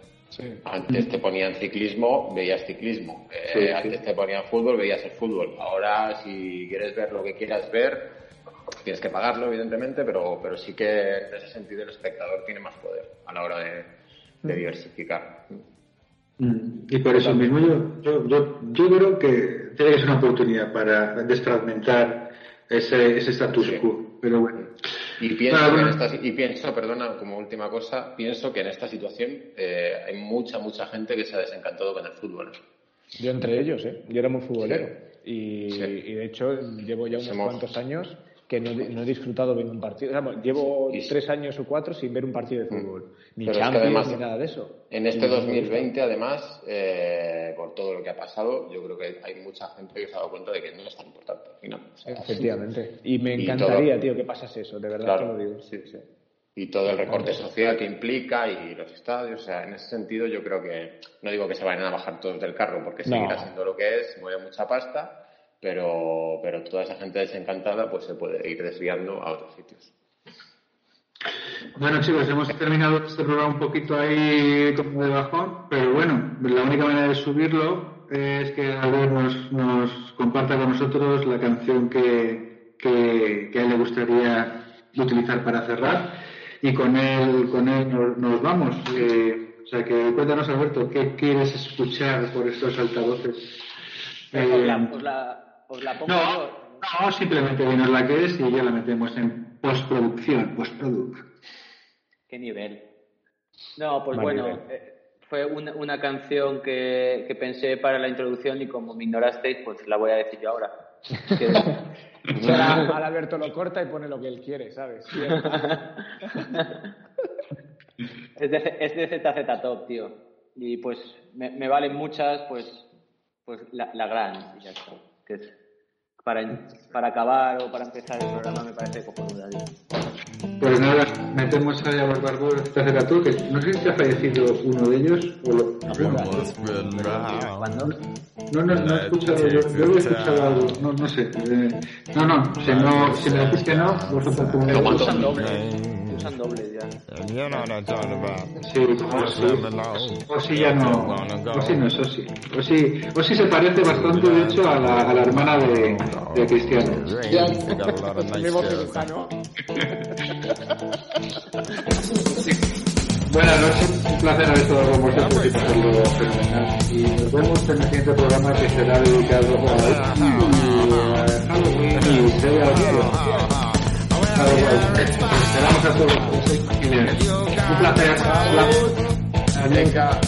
Antes te ponían ciclismo, veías ciclismo. Eh, Sí, sí. Antes te ponían fútbol, veías el fútbol. Ahora, si quieres ver lo que quieras ver, tienes que pagarlo, evidentemente, pero, pero sí que en ese sentido el espectador tiene más poder a la hora de, de diversificar. Mm, Y por eso mismo yo, yo, yo, yo creo que tiene que ser una oportunidad para desfragmentar ese, ese status Sí. quo. Pero bueno. Y pienso, Ah, que en bueno. esta, y pienso, perdona, como última cosa, pienso que en esta situación eh, hay mucha, mucha gente que se ha desencantado con el fútbol. Yo entre ellos, ¿eh? Yo era muy futbolero. Y, Sí. y de hecho llevo ya unos Somos- cuantos años que no, no he disfrutado viendo un partido. Llevo tres años o cuatro sin ver un partido de fútbol. Ni Pero es que Champions, además, ni nada de eso. En este no me gusta. 2020, además, eh, por todo lo que ha pasado, yo creo que hay mucha gente que se ha dado cuenta de que no es tan importante al final. O sea, Efectivamente. Y me Y encantaría, todo- tío, que pasase eso, de verdad Claro, te lo digo. sí, sí. Y todo el recorte social que implica y los estadios, o sea, en ese sentido yo creo que, no digo que se vayan a bajar todos del carro porque No. seguirá siendo lo que es, mueve mucha pasta, pero, pero toda esa gente desencantada pues se puede ir desviando a otros sitios. Bueno, chicos, hemos terminado este programa un poquito ahí como de bajón, pero bueno, la única manera de subirlo es que Albert nos, nos comparta con nosotros la canción que, que, que a él le gustaría utilizar para cerrar y con él, con él nos, nos vamos. Eh, o sea que cuéntanos, Alberto, ¿qué quieres escuchar por estos altavoces? Eh, la, la- os la pongo no, yo. no, simplemente dinos la que es y ya la metemos en postproducción, postproduc. ¿Qué nivel? No, pues Mal bueno, nivel. eh, fue una, una canción que, que pensé para la introducción y como me ignorasteis, pues la voy a decir yo ahora. Que- Ahora al Alberto lo corta y pone lo que él quiere, ¿sabes? es, de, es de ZZ Top, tío. Y pues me, me valen muchas, pues, pues la, la gran, y ya está. Que es para, para acabar o para empezar el programa me parece cojonuda. Pues nada, metemos ahí a los barbudos de Tercera Tour, que no sé si ha fallecido uno de ellos o lo... ¿Cuándo? No, no, no he escuchado, yo, yo lo he escuchado algo, no, no sé. eh, no, no, si, no, si me decís que no, vosotros como... ¿cuánto? Usan dobles, usan dobles ya. Sí, o sí, o sí ya no, o sí no es Osi. O sí, o sí se parece bastante, de hecho, a la, a la hermana de, de Cristiano. Mismo cirujano. Buenas noches, un placer haber estado con vosotros y pasarlo fenomenal. Y nos vemos en el siguiente programa que será dedicado a, Halloween y Día luego. Esperamos a todos. Un placer. Venga.